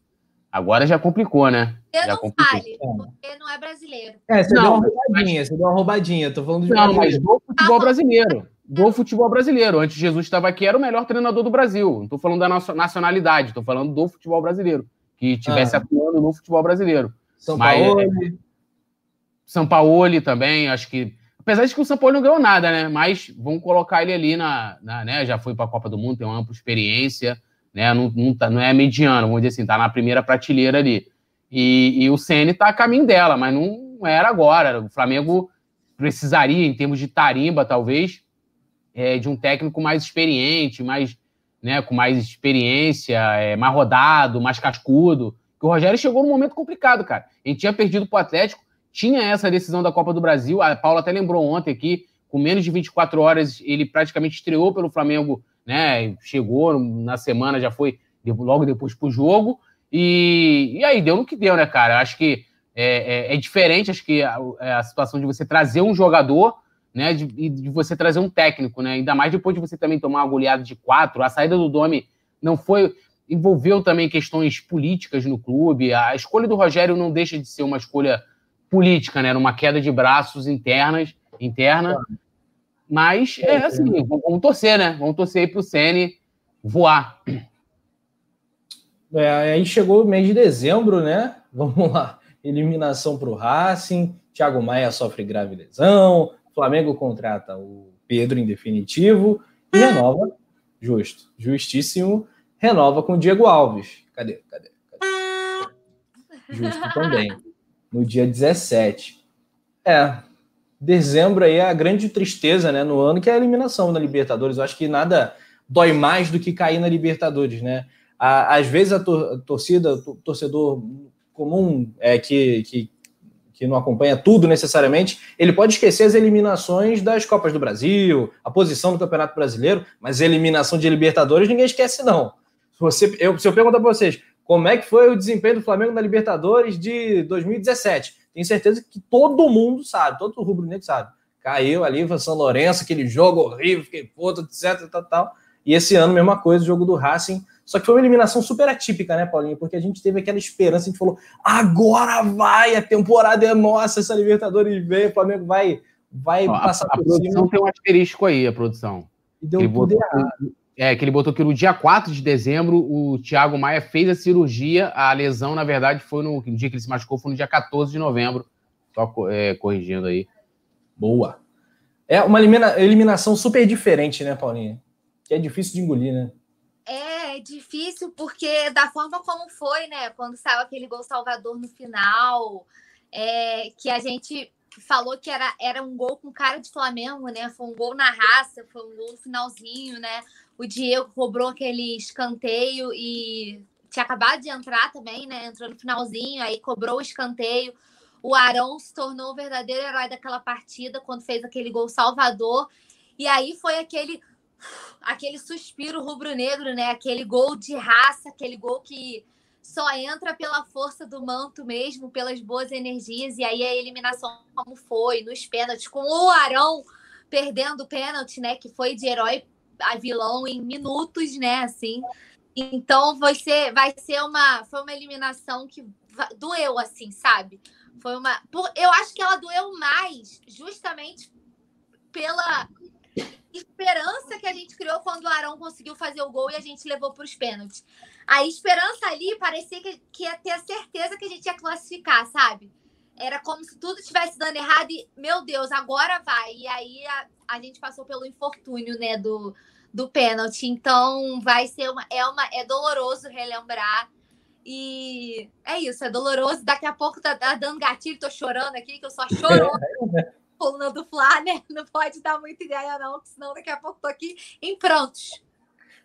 Agora já complicou, né? Eu já não complicou. fale, porque não é brasileiro. É, você não, deu uma roubadinha, mas... você deu uma roubadinha. Tô falando de Não, mas do futebol brasileiro. Do futebol brasileiro. Antes Jesus estava aqui, era o melhor treinador do Brasil. Não estou falando da nossa nacionalidade, estou falando do futebol brasileiro. Que tivesse ah. atuando no futebol brasileiro. São Paulo. É, São Paulo também, acho que. Apesar de que o São Paulo não ganhou nada, né? Mas vamos colocar ele ali na. na né? Já foi para a Copa do Mundo, tem uma ampla experiência, né? Não, não, tá, não é mediano, vamos dizer assim, tá na primeira prateleira ali. E, e o CN está a caminho dela, mas não era agora. O Flamengo precisaria, em termos de tarimba, talvez, é, de um técnico mais experiente, mais, né, com mais experiência, é, mais rodado, mais cascudo. Que o Rogério chegou num momento complicado, cara. A gente tinha perdido para o Atlético, tinha essa decisão da Copa do Brasil. A Paula até lembrou ontem aqui, com menos de 24 horas, ele praticamente estreou pelo Flamengo, né? Chegou na semana, já foi logo depois para o jogo. E, e aí deu no que deu, né, cara? Acho que é, é, é diferente, acho que a, é a, situação de você trazer um jogador, né, de, de, você trazer um técnico, né? Ainda mais depois de você também tomar uma goleada de quatro. A saída do Domi não foi. envolveu também questões políticas no clube. A escolha do Rogério não deixa de ser uma escolha política, né? Uma queda de braços internas, interna. Mas é assim, vamos, vamos torcer, né? Vamos torcer aí pro Sene voar. É, aí chegou o mês de dezembro, né? Vamos lá. Eliminação para o Racing, Thiago Maia sofre grave lesão, Flamengo contrata o Pedro em definitivo e renova, justo, justíssimo, renova com o Diego Alves. Cadê? Cadê? Cadê? Justo também. No dia 17. É, dezembro aí é a grande tristeza, né, no ano, que é a eliminação na Libertadores. Eu acho que nada dói mais do que cair na Libertadores, né? às vezes a, torcida, o torcedor comum é, que, que, que não acompanha tudo necessariamente, ele pode esquecer as eliminações das Copas do Brasil, a posição do Campeonato Brasileiro, mas eliminação de Libertadores ninguém esquece, não. Você, eu, se eu perguntar para vocês como é que foi o desempenho do Flamengo na Libertadores de 2017, tenho certeza que todo mundo sabe, todo o rubro-negro sabe. Caiu ali para São Lourenço, aquele jogo horrível, fiquei puto, etc, tal, tal. E esse ano, mesma coisa, o jogo do Racing só que foi uma eliminação super atípica, né, Paulinho? Porque a gente teve aquela esperança, a gente falou: agora vai, a temporada é nossa, essa Libertadores veio, o Flamengo vai, vai Ó, passar a, a por produção cima. tem um asterisco aí, a produção. E deu tudo errado. É, que ele botou que no dia 4 de dezembro o Thiago Maia fez a cirurgia, a lesão, na verdade, foi no, no dia que ele se machucou, foi no dia 14 de novembro. Só é, corrigindo aí. Boa. É uma elimina, eliminação super diferente, né, Paulinho? Que é difícil de engolir, né? É difícil porque da forma como foi, né? Quando saiu aquele gol Salvador no final, é, que a gente falou que era, era um gol com cara de Flamengo, né? Foi um gol na raça, foi um gol no finalzinho, né? O Diego cobrou aquele escanteio e tinha acabado de entrar também, né? Entrou no finalzinho, aí cobrou o escanteio. O Arão se tornou o verdadeiro herói daquela partida quando fez aquele gol salvador. E aí foi aquele aquele suspiro rubro-negro, né? Aquele gol de raça, aquele gol que só entra pela força do manto mesmo, pelas boas energias, e aí a eliminação como foi, nos pênaltis, com o Arão perdendo o pênalti, né? Que foi de herói a vilão em minutos, né? Assim. Então ser, vai ser uma, foi uma eliminação que doeu, assim, sabe? Foi uma. Eu acho que ela doeu mais justamente pela esperança que a gente criou quando o Arão conseguiu fazer o gol e a gente levou para os pênaltis. A esperança ali parecia que, que ia ter a certeza que a gente ia classificar, sabe? Era como se tudo estivesse dando errado e, meu Deus, agora vai. E aí a gente passou pelo infortúnio, né, do, do pênalti. Então vai ser uma é uma é doloroso relembrar. E é isso, é doloroso. Daqui a pouco tá, tá dando gatilho, tô chorando aqui, que eu só choro. coluna do Flá, né? Não pode dar muita ideia, não, senão daqui a pouco tô aqui em prontos.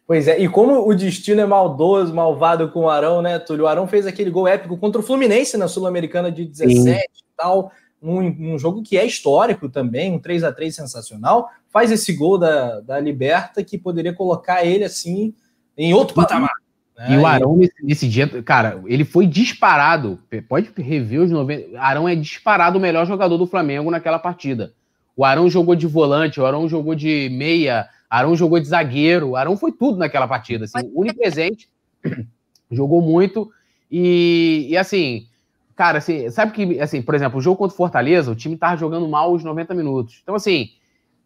Pois é, e como o destino é maldoso, malvado com o Arão, né, Túlio? O Arão fez aquele gol épico contra o Fluminense na Sul-Americana de 17 Sim. e tal, num, num, jogo que é histórico também, um 3 a 3 sensacional. Faz esse gol da, da Liberta que poderia colocar ele assim em outro patamar. Né? E o Arão, nesse, nesse, dia, cara, ele foi disparado. Pode rever os 90. Arão é disparado o melhor jogador do Flamengo naquela partida. O Arão jogou de volante, o Arão jogou de meia, Arão jogou de zagueiro, o Arão foi tudo naquela partida, assim, unipresente, jogou muito e, e assim, cara, assim, sabe que, assim, por exemplo, o jogo contra o Fortaleza, o time tava jogando mal os 90 minutos. Então, assim,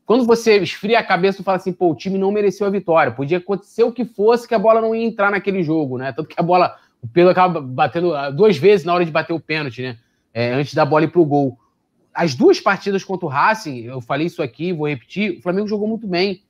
quando você esfria a cabeça e fala assim, pô, o time não mereceu a vitória, podia acontecer o que fosse que a bola não ia entrar naquele jogo, né? Tanto que a bola, o Pedro acaba batendo ah, duas vezes na hora de bater o pênalti, né? É, antes da bola ir pro gol. As duas partidas contra o Racing, eu falei isso aqui, vou repetir, o Flamengo jogou muito bem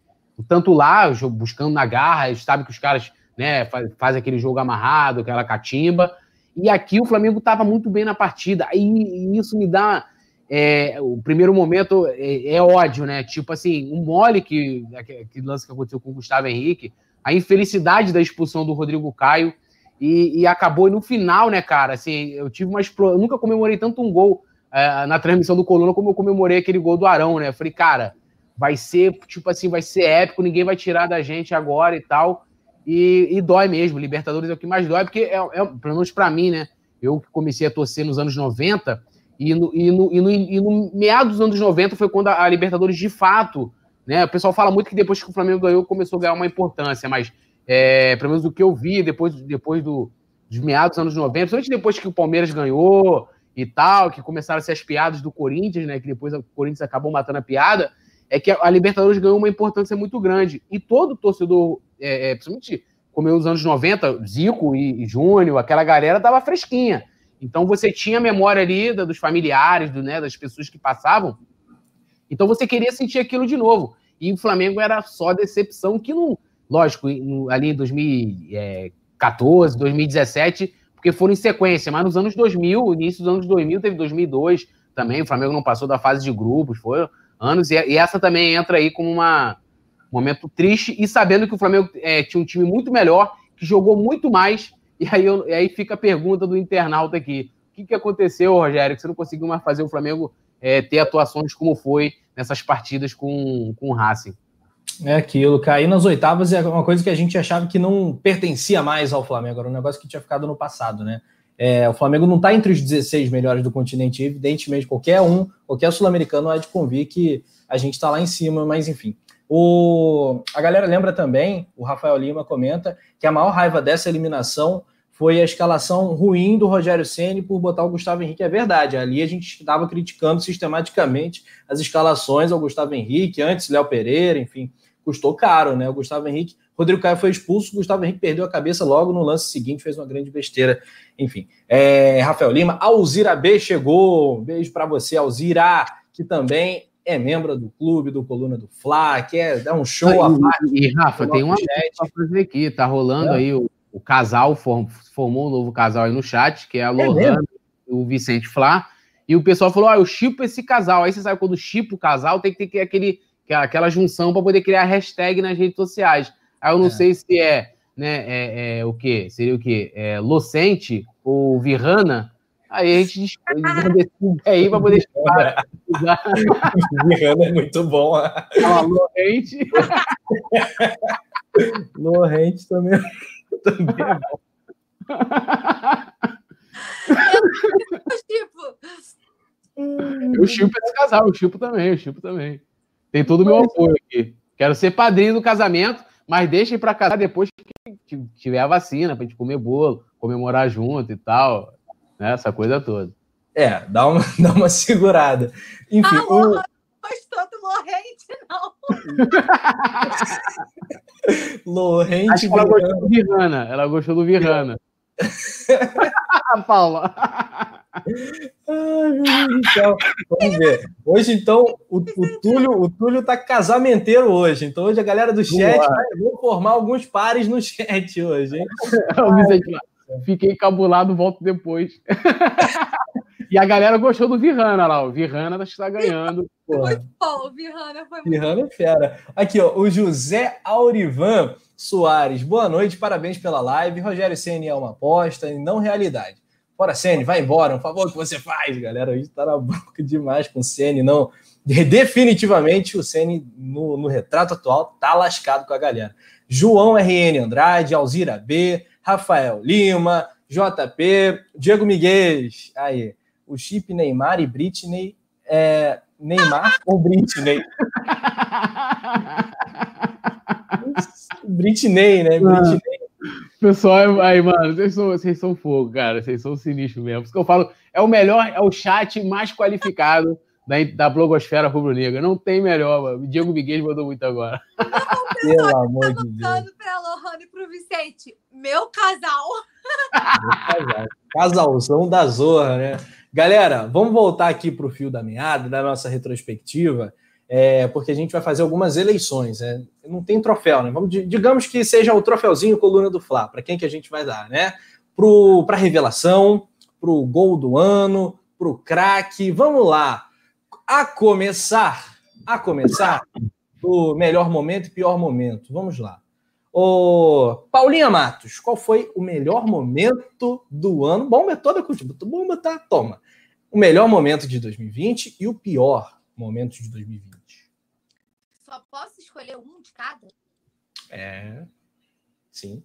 tanto lá, buscando na garra, sabe que os caras né, faz, faz aquele jogo amarrado, aquela catimba. E aqui o Flamengo estava muito bem na partida. E, e isso me dá. É, o primeiro momento é, é, ódio, né? Tipo assim, um mole que, que lance que aconteceu com o Gustavo Henrique, a infelicidade da expulsão do Rodrigo Caio. E, e acabou e no final, né, cara? Assim, eu tive uma explosão. Eu nunca comemorei tanto um gol é, na transmissão do Coluna como eu comemorei aquele gol do Arão, né? Eu falei, cara, vai ser, tipo assim, vai ser épico, ninguém vai tirar da gente agora e tal. E, e dói mesmo, Libertadores é o que mais dói, porque, é, é pelo menos para mim, né? Eu que comecei a torcer nos anos 90, e no, e no, e no, e no meados dos anos 90 foi quando a, a, Libertadores de fato, né? O pessoal fala muito que depois que o Flamengo ganhou, começou a ganhar uma importância, mas é, pelo menos o que eu vi depois, depois do, dos meados dos anos 90, principalmente depois que o Palmeiras ganhou e tal, que começaram a ser as piadas do Corinthians, né? Que depois o Corinthians acabou matando a piada é que a Libertadores ganhou uma importância muito grande. E todo torcedor, é, é, principalmente como nos anos 90, Zico e, e Júnior, aquela galera tava fresquinha. Então você tinha a memória ali dos familiares, do, né, das pessoas que passavam. Então você queria sentir aquilo de novo. E o Flamengo era só decepção que não. Lógico, ali em 2014, 2017, porque foram em sequência, mas nos anos 2000, início dos anos 2000, teve 2002 também. O Flamengo não passou da fase de grupos, foi anos, e, e essa também entra aí como uma, um momento triste, e sabendo que o Flamengo é, tinha um time muito melhor, que jogou muito mais, e aí, eu, e aí fica a pergunta do internauta aqui. O que, que aconteceu, Rogério, que você não conseguiu mais fazer o Flamengo é, ter atuações como foi nessas partidas com, com o Racing? É aquilo, cair nas oitavas é uma coisa que a gente achava que não pertencia mais ao Flamengo, era um negócio que tinha ficado no passado, né? É, o Flamengo não está entre os 16 melhores do continente, evidentemente, qualquer um, qualquer sul-americano há de convir que a gente está lá em cima, mas enfim. O, a galera lembra também, o Rafael Lima comenta, que a maior raiva dessa eliminação foi a escalação ruim do Rogério Ceni por botar o Gustavo Henrique. É verdade, ali a gente estava criticando sistematicamente as escalações ao Gustavo Henrique, antes Léo Pereira, enfim, custou caro, né? O Gustavo Henrique Rodrigo Caio foi expulso, Gustavo Henrique perdeu a cabeça logo no lance seguinte, fez uma grande besteira. Enfim, é, Rafael Lima, Alzira B chegou. Um beijo para você, Alzira, que também é membro do clube, do Coluna do Fla, quer dar um show à parte. E, Rafa, tem uma para fazer aqui, tá rolando é. aí o, o, casal, formou um novo casal aí no chat, que é a é Lohana é e o Vicente Flá. E o pessoal falou: ah, eu chipo esse casal. Aí você sabe quando chipa o casal, tem que ter aquele, aquela junção para poder criar hashtag nas redes sociais. Aí eu não é. sei se é, né, é, é, o quê? Seria o quê? É, Locente ou Virrana? Aí a gente decide aí para poder chamar. Virrana é muito bom. Ah, Lorente. Lorente também, também é bom. Eu tipo. Eu chipo esse casal, eu chipo também, eu chipo também. Tem todo o meu apoio aqui. Quero ser padrinho do casamento, mas deixem para casar depois que tiver a vacina, pra gente comer bolo, comemorar junto e tal. Né? Essa coisa toda. É, dá uma, dá uma segurada. Enfim, ah, o... não gostou do Lorente, não. Lorente. Acho ela gostou do Virana. Ela gostou do Virana. Paula. Ai, meu Deus do céu. Vamos ver. Hoje, então, o, o, Túlio, o Túlio tá casamenteiro hoje. Então, hoje a galera do chat vai, vou formar alguns pares no chat hoje, hein? Fiquei encabulado, volto depois. e a galera gostou do Virana lá. O Virana está ganhando. Muito bom, o Virana foi muito Virana é fera. Aqui, ó, o José Aurivan Soares. Boa noite, parabéns pela live. Rogério Ceni é uma aposta e não realidade. Bora, Ceni, vai embora. Um favor que você faz, galera. A gente tá na boca demais com o Ceni, não. Definitivamente o Ceni no, no retrato atual tá lascado com a galera. João RN Andrade, Alzira B, Rafael Lima, JP, Diego Miguel. Aí, o chip Neymar e Britney é Neymar ou Britney? Britney, né? Britney. Pessoal, aí, mano, vocês são, vocês são fogo, cara. Vocês são sinistros mesmo. Por isso que eu falo, é o melhor, é o chat mais qualificado da, da blogosfera rubro-negra. Não tem melhor, mano. Diego Miguel mandou muito agora. Não, Pelo tá amor de Deus. pra Lohane e pro Vicente. Meu casal. Meu casal. Casalzão da Zorra, né? Galera, vamos voltar aqui pro fio da meada, da nossa retrospectiva é, porque a gente vai fazer algumas eleições. Né? Não tem troféu, né? Vamos, digamos que seja o troféuzinho coluna do Fla, para quem que a gente vai dar, né? Para a revelação, para o gol do ano, para o craque. Vamos lá. A começar, a começar, do melhor momento e pior momento. Vamos lá. Ô, Paulinha Matos, qual foi o melhor momento do ano? Bomba é toda. Bomba tá, toma. O melhor momento de 2020 e o pior momento de 2020 só posso escolher um de cada? É. Sim.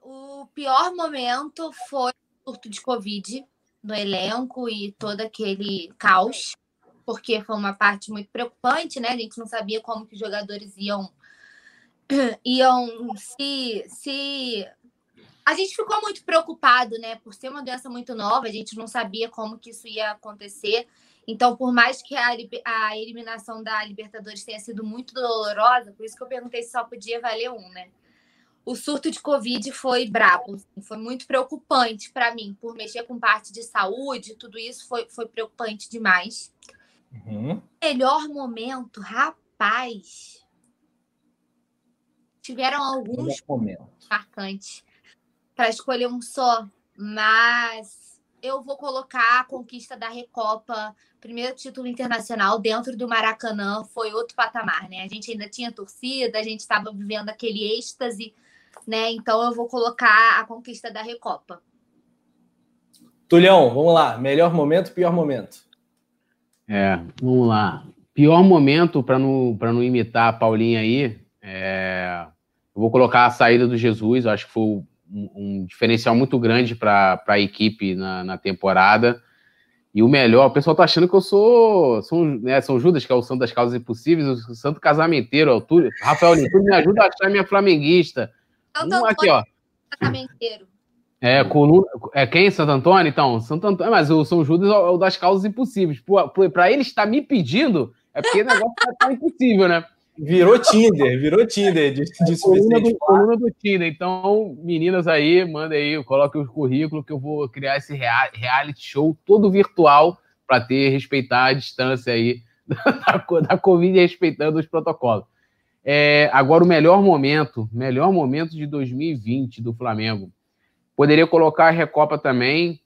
O pior momento foi o surto de Covid no elenco e todo aquele caos, porque foi uma parte muito preocupante, né? A gente não sabia como que os jogadores iam iam se se a gente ficou muito preocupado, né? Por ser uma doença muito nova, a gente não sabia como que isso ia acontecer. Então, por mais que a, a eliminação da Libertadores tenha sido muito dolorosa, por isso que eu perguntei se só podia valer um, né? O surto de Covid foi brabo, assim, foi muito preocupante para mim, por mexer com parte de saúde, tudo isso foi, foi preocupante demais. Uhum. Melhor momento, rapaz. Tiveram alguns marcantes para escolher um só, mas eu vou colocar a conquista da Recopa primeiro título internacional dentro do Maracanã foi outro patamar, né? A gente ainda tinha torcida, a gente estava vivendo aquele êxtase, né? Então eu vou colocar a conquista da Recopa. Tulhão, vamos lá. Melhor momento, pior momento. É, vamos lá. Pior momento, para não, não imitar a Paulinha aí, é... eu vou colocar a saída do Jesus. Eu acho que foi um, um diferencial muito grande para a equipe na, na temporada. E o melhor, o pessoal tá achando que eu sou, sou né, São Judas, que é o santo das causas impossíveis, o santo casamenteiro, é o Túlio. Rafael Linturi me ajuda a achar minha flamenguista. Um aqui, ó. Casamenteiro. É, coluna, é quem? Santo Antônio? Então, Santo Antônio, mas o São Judas é o das causas impossíveis. Para ele estar me pedindo, é porque o negócio tá impossível, né? Virou Tinder, virou Tinder. Disse, é, coluna, do, coluna do Tinder. Então, meninas aí, manda aí, coloque o currículo que eu vou criar esse reality show todo virtual para ter, respeitar a distância aí da, da Covid respeitando os protocolos. É, agora, o melhor momento, melhor momento de 2020 do Flamengo. Poderia colocar a Recopa também,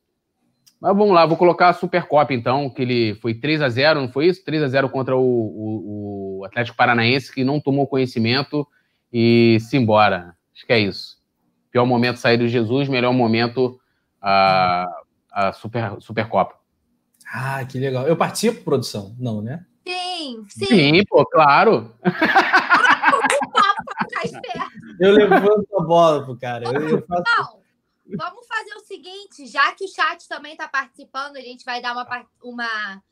mas vamos lá, vou colocar a Supercopa então, que ele foi 3 a 0 não foi isso? 3 a 0 contra o, o, o Atlético Paranaense, que não tomou conhecimento e se embora. Acho que é isso. Pior momento sair do Jesus, melhor momento a, a Super, Supercopa. Ah, que legal. Eu participo, produção? Não, né? Sim, sim. Sim, pô, claro. Eu levanto a bola pro cara. Eu faço... Vamos fazer o seguinte, já que o chat também está participando, a gente vai dar uma, uma,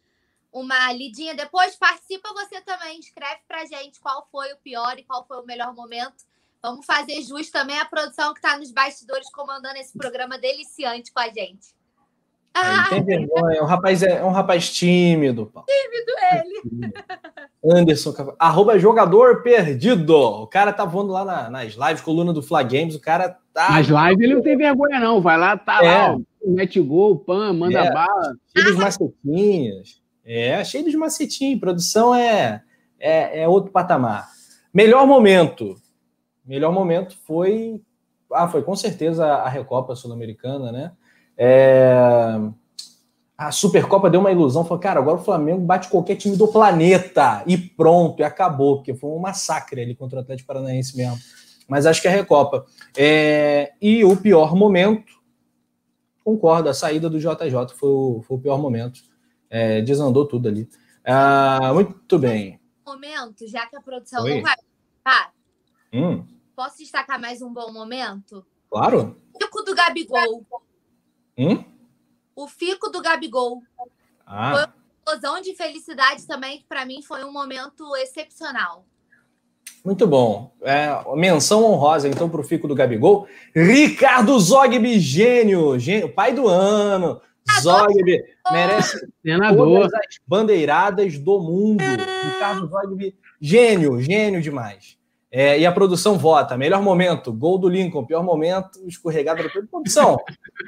uma lidinha depois. Participa você também, escreve pra gente qual foi o pior e qual foi o melhor momento. Vamos fazer jus também a produção que está nos bastidores comandando esse programa deliciante com a gente. Ah, tem vergonha. Um rapaz é, é um rapaz tímido. Paulo. Tímido ele. Anderson, arroba jogador perdido. O cara tá voando lá na, nas lives, coluna do Fla Games. O cara tá. Nas lives ele não tem vergonha, não. Vai lá, tá é. lá, mete gol, pan, manda é. bala. Cheio dos macetinhos. É, cheio dos macetinhos. Produção é, é, é outro patamar. Melhor momento. Melhor momento foi. Ah, foi com certeza a Recopa Sul-Americana, né? É... A Supercopa deu uma ilusão, falou, cara, agora o Flamengo bate qualquer time do planeta e pronto, e acabou, porque foi um massacre ali contra o Atlético Paranaense mesmo. Mas acho que é a Recopa. É... E o pior momento, concordo, a saída do JJ foi o, foi o pior momento. É, desandou tudo ali. Ah, muito bem. Momento, já que a produção Oi? não vai. Ah, hum. Posso destacar mais um bom momento? Claro. Fico do Gabigol. Hum? O fico do Gabigol. Ah. Foi uma explosão de felicidade também, que para mim foi um momento excepcional. Muito bom. É, menção honrosa, então, para o fico do Gabigol. Ricardo Zogby, gênio, gênio, pai do ano. Zogby merece Senador. todas as bandeiradas do mundo. Ricardo Zogby, gênio, gênio demais. É, e a produção vota. Melhor momento, gol do Lincoln. Pior momento, escorregada da produção.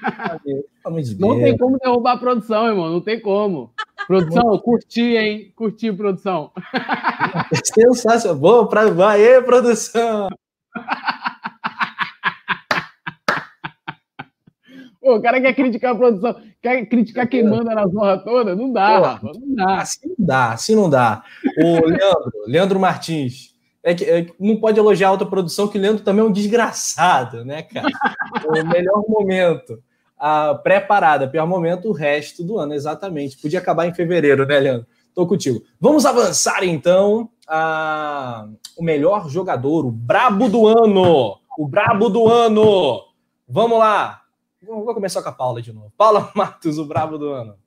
Não tem como derrubar a produção, irmão. Não tem como. Produção, curti, hein? Curti, produção. Sensacional. Boa pra. Aê, produção! Pô, o cara quer criticar a produção, quer criticar quem manda na zorra toda? Não dá, Não dá. Assim não dá, assim não dá. O Leandro, Leandro Martins é que, é não pode elogiar a alta produção, que o Leandro também é um desgraçado, né, cara? o melhor momento, a pré-parada, pior momento, o resto do ano, exatamente. Podia acabar em fevereiro, né, Leandro? Tô contigo. Vamos avançar, então, o melhor jogador, o brabo do ano. O brabo do ano. Vamos lá. Vou começar com a Paula de novo. Paula Matos, o brabo do ano.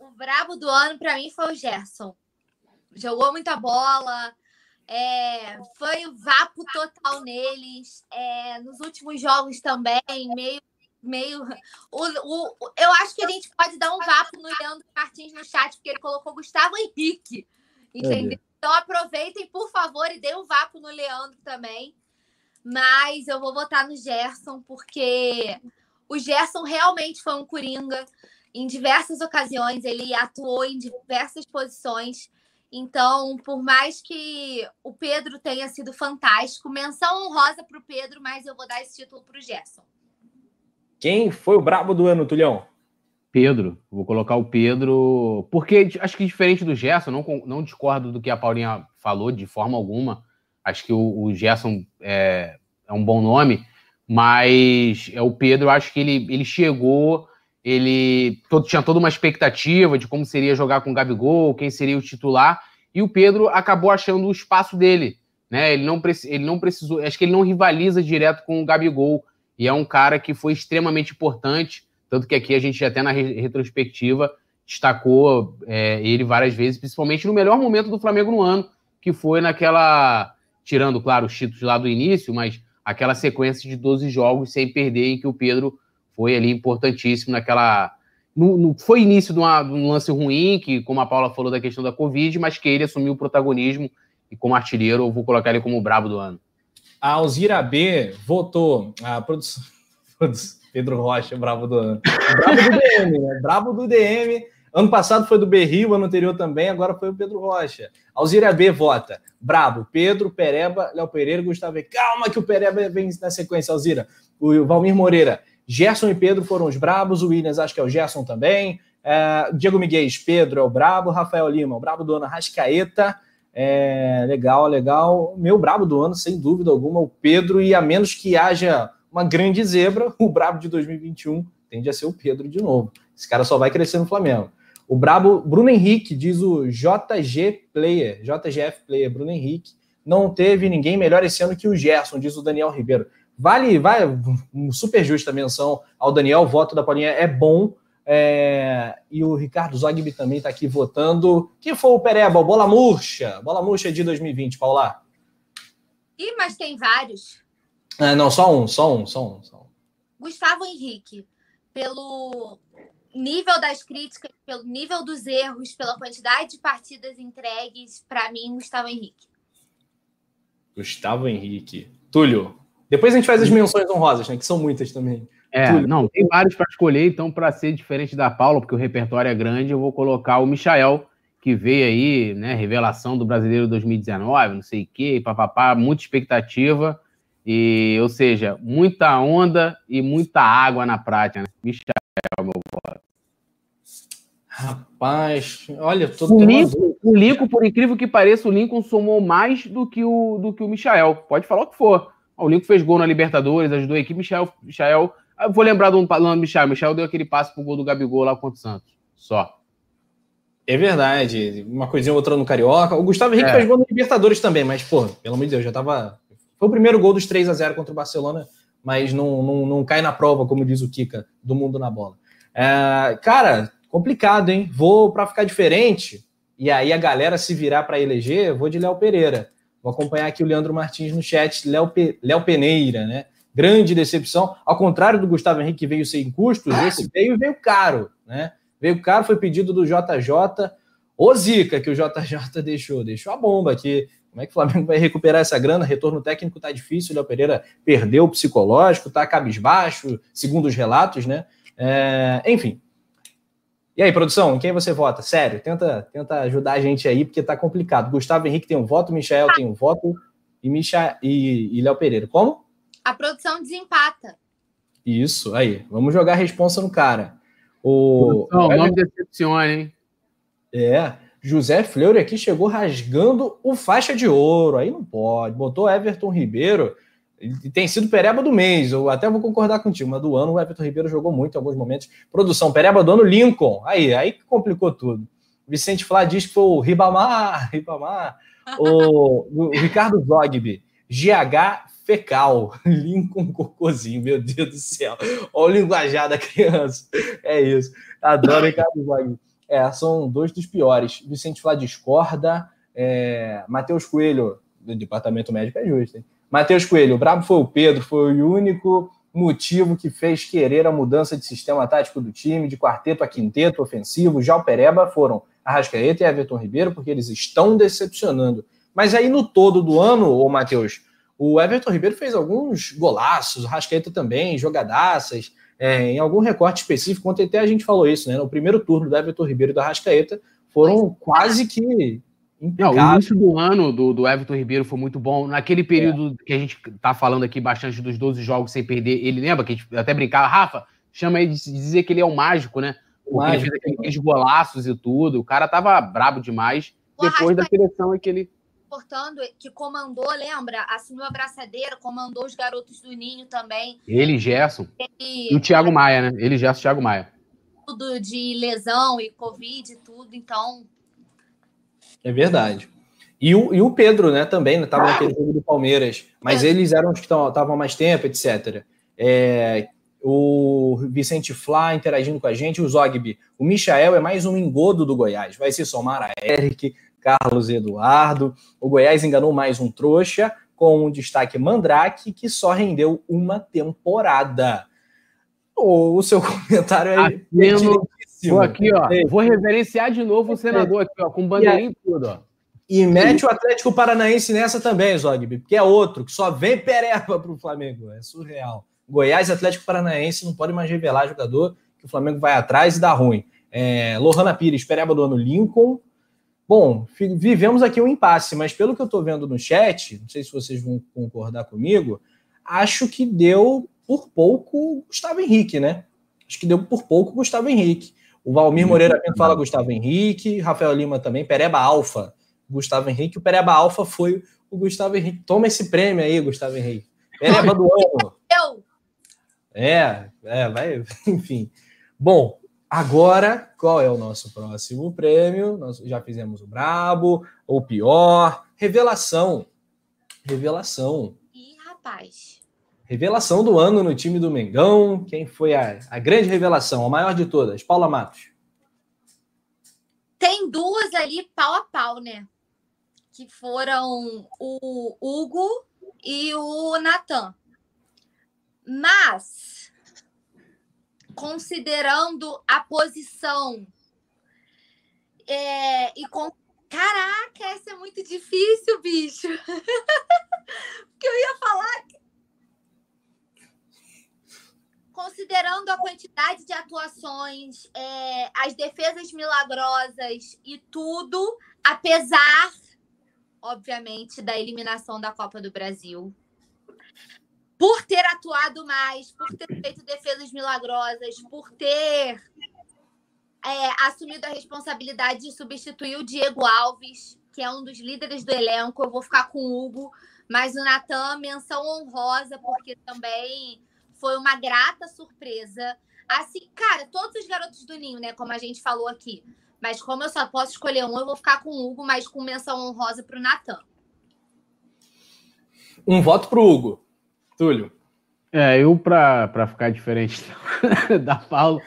O brabo do ano, para mim, foi o Gerson. Jogou muita bola, é, foi o vapo total neles. É, nos últimos jogos também, meio. Meio o, o, eu acho que a gente pode dar um vapo no Leandro Martins no chat, porque ele colocou Gustavo Henrique. Entendeu? Então aproveitem, por favor, e dê um vapo no Leandro também. Mas eu vou votar no Gerson, porque o Gerson realmente foi um coringa. Em diversas ocasiões, ele atuou em diversas posições. Então, por mais que o Pedro tenha sido fantástico, menção honrosa para o Pedro, mas eu vou dar esse título para o Gerson. Quem foi o brabo do ano, Tulhão? Pedro. Vou colocar o Pedro, porque acho que diferente do Gerson, não, não discordo do que a Paulinha falou de forma alguma. Acho que o, o Gerson é, é um bom nome, mas é o Pedro, acho que ele, ele chegou ele todo, tinha toda uma expectativa de como seria jogar com o Gabigol, quem seria o titular, e o Pedro acabou achando o espaço dele. Né? Ele, não, ele não precisou, acho que ele não rivaliza direto com o Gabigol, e é um cara que foi extremamente importante, tanto que aqui a gente até na retrospectiva destacou é, ele várias vezes, principalmente no melhor momento do Flamengo no ano, que foi naquela, tirando, claro, os títulos lá do início, mas aquela sequência de 12 jogos sem perder, em que o Pedro foi ali importantíssimo naquela. No, no, foi início de, uma, de, um lance ruim, que, como a Paula falou da questão da Covid, mas que ele assumiu o protagonismo e, como artilheiro, eu vou colocar ele como o brabo do ano. A Alzira B votou. A produção. Pedro Rocha, brabo do ano. Do DM, né? Do DM. Ano passado foi do Berrio, ano anterior também, agora foi o Pedro Rocha. Alzira B vota. Brabo, Pedro, Pereba, Léo Pereira, Gustavo. Calma que o Pereba vem na sequência, Alzira. O Valmir Moreira. Gerson e Pedro foram os brabos, o Williams acho que é o Gerson também. É, Diego Miguel, Pedro é o brabo, Rafael Lima, o brabo do ano, Rascaeta. É, legal, legal. Meu brabo do ano, sem dúvida alguma, o Pedro, e a menos que haja uma grande zebra, o brabo de 2021 tende a ser o Pedro de novo. Esse cara só vai crescer no Flamengo. O brabo, Bruno Henrique, diz o JG Player, JGF Player, Bruno Henrique. não teve ninguém melhor esse ano que o Gerson, diz o Daniel Ribeiro. Vale, vai, super justa menção ao Daniel, o voto da Paulinha é bom. É, e o Ricardo Zogby também está aqui votando. Que foi o Pereba, Bola Murcha. Bola Murcha de 2020, Paula. Ih, mas tem vários. Ah, não, só um, só um, só um, só um. Gustavo Henrique, pelo nível das críticas, pelo nível dos erros, pela quantidade de partidas entregues, para mim, Gustavo Henrique. Gustavo Henrique. Túlio. Depois a gente faz as menções honrosas, né? Que são muitas também. É, não, tem vários para escolher, então, para ser diferente da Paula, porque o repertório é grande, eu vou colocar o Michael, que veio aí, né? Revelação do brasileiro 2019, não sei o quê, papapá, muita expectativa. E, ou seja, muita onda e muita água na prática. Né? Michael, meu voto. Rapaz, olha, tô o Lincoln, o Lincoln, por incrível que pareça, o Lincoln somou mais do que o, do que o Michael. Pode falar o que for. O Lincoln fez gol na Libertadores, ajudou a equipe. Michael, Michael eu vou lembrar do nome do Michael. Michael deu aquele passe pro gol do Gabigol lá contra o Santos. Só. É verdade. Uma coisinha ou outra no Carioca. O Gustavo Henrique é. fez gol na Libertadores também, mas, pô, pelo amor de Deus, já tava. Foi o primeiro gol dos 3 a 0 contra o Barcelona, mas não, não, não cai na prova, como diz o Kika, do mundo na bola. É, cara, complicado, hein? Vou para ficar diferente e aí a galera se virar para eleger, vou de Léo Pereira. Vou acompanhar aqui o Leandro Martins no chat, Léo, Pe... Léo Peneira, né? Grande decepção. Ao contrário do Gustavo Henrique, que veio sem custos, esse veio e veio caro, né? Veio caro, foi pedido do JJ. Ô Zica, que o JJ deixou, deixou a bomba aqui. Como é que o Flamengo vai recuperar essa grana? Retorno técnico tá difícil. O Léo Pereira perdeu o psicológico, tá cabisbaixo, segundo os relatos, né? É... enfim, e aí, produção, em quem você vota? Sério, tenta, tenta ajudar a gente aí, porque tá complicado. Gustavo Henrique tem um voto, Michel tem um voto e, Micha, e, e Léo Pereira. Como? A produção desempata. Isso, aí. Vamos jogar a responsa no cara. O não, não me decepcione, hein? É. José Fleury aqui chegou rasgando o faixa de ouro. Aí não pode. Botou Everton Ribeiro ele tem sido Pereba do mês, eu até vou concordar contigo, mas do ano o Everton Ribeiro jogou muito em alguns momentos. Produção, Pereba do ano, Lincoln. Aí, aí que complicou tudo. Vicente Flá diz que foi o Ribamar, Ribamar. O, o Ricardo Zogby, GH fecal. Lincoln Cocôzinho, meu Deus do céu. Olha o linguajar da criança. É isso. Adoro Ricardo Zogby. É, são dois dos piores. Vicente Flá discorda. É, Matheus Coelho, do Departamento Médico, é justo, hein? Matheus Coelho, o brabo foi o Pedro, foi o único motivo que fez querer a mudança de sistema tático do time, de quarteto a quinteto ofensivo. Já o Pereba foram Arrascaeta e Everton Ribeiro, porque eles estão decepcionando. Mas aí no todo do ano, ô Matheus, o Everton Ribeiro fez alguns golaços, o Arrascaeta também, jogadaças, é, em algum recorte específico, ontem até a gente falou isso, né? No primeiro turno do Everton Ribeiro e do Arrascaeta foram quase que não, o início do ano do, do Everton Ribeiro foi muito bom. Naquele período é. que a gente tá falando aqui bastante dos 12 jogos sem perder, ele lembra que a gente até brincava, Rafa, chama ele de dizer que ele é o mágico, né? Porque mágico, ele fez aqueles golaços e tudo. O cara tava brabo demais. O depois da seleção é que ele. Portando, que comandou, lembra? Assinou a braçadeira, comandou os garotos do Ninho também. Ele, Gerson. Ele... E o Thiago Maia, né? Ele, Gerson, Thiago Maia. Tudo de lesão e Covid e tudo, então é verdade. E o, e o Pedro, né, também, estava né, naquele jogo do Palmeiras, mas é. eles eram os que estavam mais tempo, etc. É, o Vicente Flá interagindo com a gente, o Zogby. O Michael é mais um engodo do Goiás. Vai se somar a Eric, Carlos Eduardo. O Goiás enganou mais um trouxa, com um destaque Mandrake, que só rendeu uma temporada. O, o seu comentário é. Atendo, Vou aqui, ó. Vou reverenciar de novo o senador aqui, ó, com bandeirinha e tudo, ó. E mete o Atlético Paranaense nessa também, Zogby, porque é outro que só vem pereba para o Flamengo. É surreal. Goiás e Atlético Paranaense não pode mais revelar jogador que o Flamengo vai atrás e dá ruim. É, Lohana Pires, pereba do ano Lincoln. Bom, vivemos aqui um impasse, mas pelo que eu estou vendo no chat, não sei se vocês vão concordar comigo, acho que deu por pouco Gustavo Henrique, né? Acho que deu por pouco Gustavo Henrique. O Valmir Moreira Pinto fala Gustavo Henrique, Rafael Lima também, Pereba Alfa, Gustavo Henrique. O Pereba Alfa foi o Gustavo Henrique. Toma esse prêmio aí, Gustavo Henrique. Pereba do ano. Eu. É, é, vai, enfim. Bom, agora, qual é o nosso próximo prêmio? Nós já fizemos o Brabo, o pior, revelação. Revelação. Ih, rapaz. Revelação do ano no time do Mengão. Quem foi a, a grande revelação, a maior de todas? Paula Matos. Tem duas ali pau a pau, né? Que foram o Hugo e o Natan. Mas, considerando a posição é, e com. Caraca, essa é muito difícil, bicho. Porque eu ia falar. Considerando a quantidade de atuações, é, as defesas milagrosas e tudo, apesar, obviamente, da eliminação da Copa do Brasil, por ter atuado mais, por ter feito defesas milagrosas, por ter é, assumido a responsabilidade de substituir o Diego Alves, que é um dos líderes do elenco. Eu vou ficar com o Hugo, mas o Natan, menção honrosa, porque também foi uma grata surpresa. Assim, cara, todos os garotos do Ninho, né? Como a gente falou aqui. Mas como eu só posso escolher um, eu vou ficar com o Hugo, mas com menção honrosa para o Natan. Um voto para o Hugo. Túlio. É, eu, para ficar diferente da Paulo.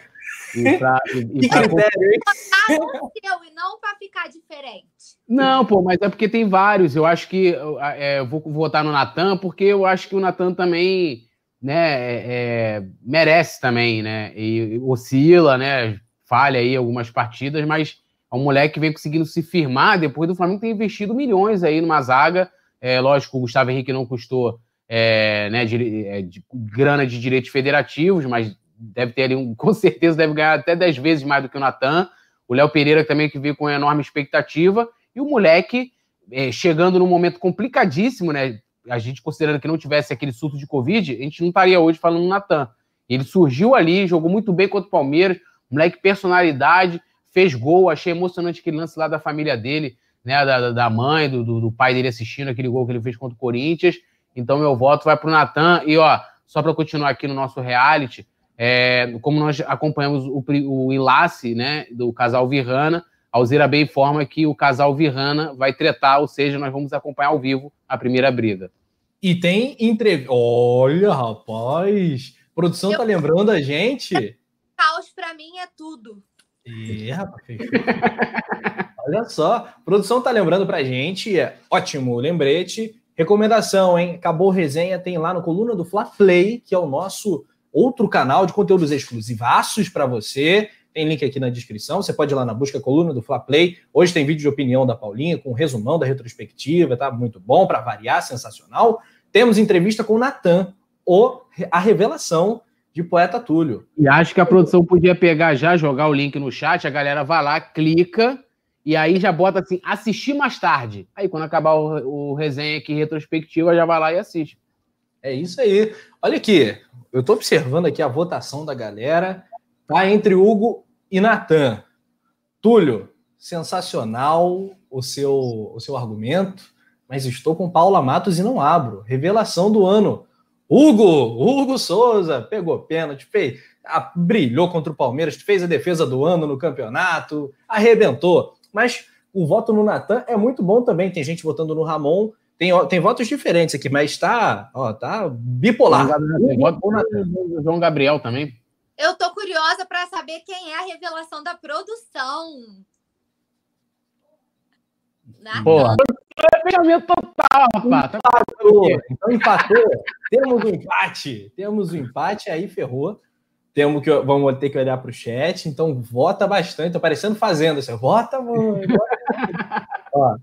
E pra, e, e pra... e não para ficar diferente. Não, pô, mas é porque tem vários. Eu acho que é, eu vou votar no Natan, porque eu acho que o Natan também né, é, é, merece também, né? E oscila, né? Falha aí algumas partidas, mas é um moleque que vem conseguindo se firmar depois do Flamengo ter investido milhões aí numa zaga. É, lógico, o Gustavo Henrique não custou é, né, de, é, de, grana de direitos federativos, mas deve ter ali, um, com certeza, deve ganhar até 10 vezes mais do que o Natan. O Léo Pereira também, que veio com enorme expectativa. E o moleque, é, chegando num momento complicadíssimo, né? A gente considerando que não tivesse aquele surto de Covid, a gente não estaria hoje falando no Natan. Ele surgiu ali, jogou muito bem contra o Palmeiras, moleque personalidade, fez gol, achei emocionante aquele lance lá da família dele, né? Da, da mãe, do, do pai dele assistindo aquele gol que ele fez contra o Corinthians. Então, meu voto vai para o Natan. E, ó, só para continuar aqui no nosso reality, é, como nós acompanhamos o, o enlace né, do casal Virrana, a Alzira bem informa que o casal Virrana vai tretar, ou seja, nós vamos acompanhar ao vivo a primeira briga. E tem entrevista. Olha, rapaz! A produção Eu... tá lembrando a gente. Caos para mim é tudo. É, rapaz. Olha só, a produção tá lembrando pra gente, é ótimo lembrete. Recomendação, hein? Acabou resenha, tem lá no Coluna do Fla Play, que é o nosso outro canal de conteúdos exclusivaços para você. Tem link aqui na descrição. Você pode ir lá na busca Coluna do Fla Play. Hoje tem vídeo de opinião da Paulinha com um resumão da retrospectiva, tá muito bom para variar, sensacional. Temos entrevista com o Natan, a revelação de poeta Túlio. E acho que a produção podia pegar já, jogar o link no chat, a galera vai lá, clica e aí já bota assim, assistir mais tarde. Aí quando acabar o, o resenha aqui retrospectiva, já vai lá e assiste. É isso aí. Olha aqui, eu estou observando aqui a votação da galera. Tá entre Hugo e Natan. Túlio, sensacional o seu, o seu argumento, mas estou com Paula Matos e não abro. Revelação do ano. Hugo, Hugo Souza, pegou pênalti, fez, a, brilhou contra o Palmeiras, fez a defesa do ano no campeonato, arrebentou. Mas o voto no Natan é muito bom também. Tem gente votando no Ramon. Tem, tem votos diferentes aqui, mas está ó, tá bipolar. No João Gabriel também. Eu tô curiosa para saber quem é a revelação da produção. Porra. Fechamento total, rapaz. Empatou. Então empatou. Temos um empate. Temos um empate, aí ferrou. Temos que, vamos ter que olhar para o chat, então vota bastante. Tô parecendo fazenda. Você vota, mano. Ó,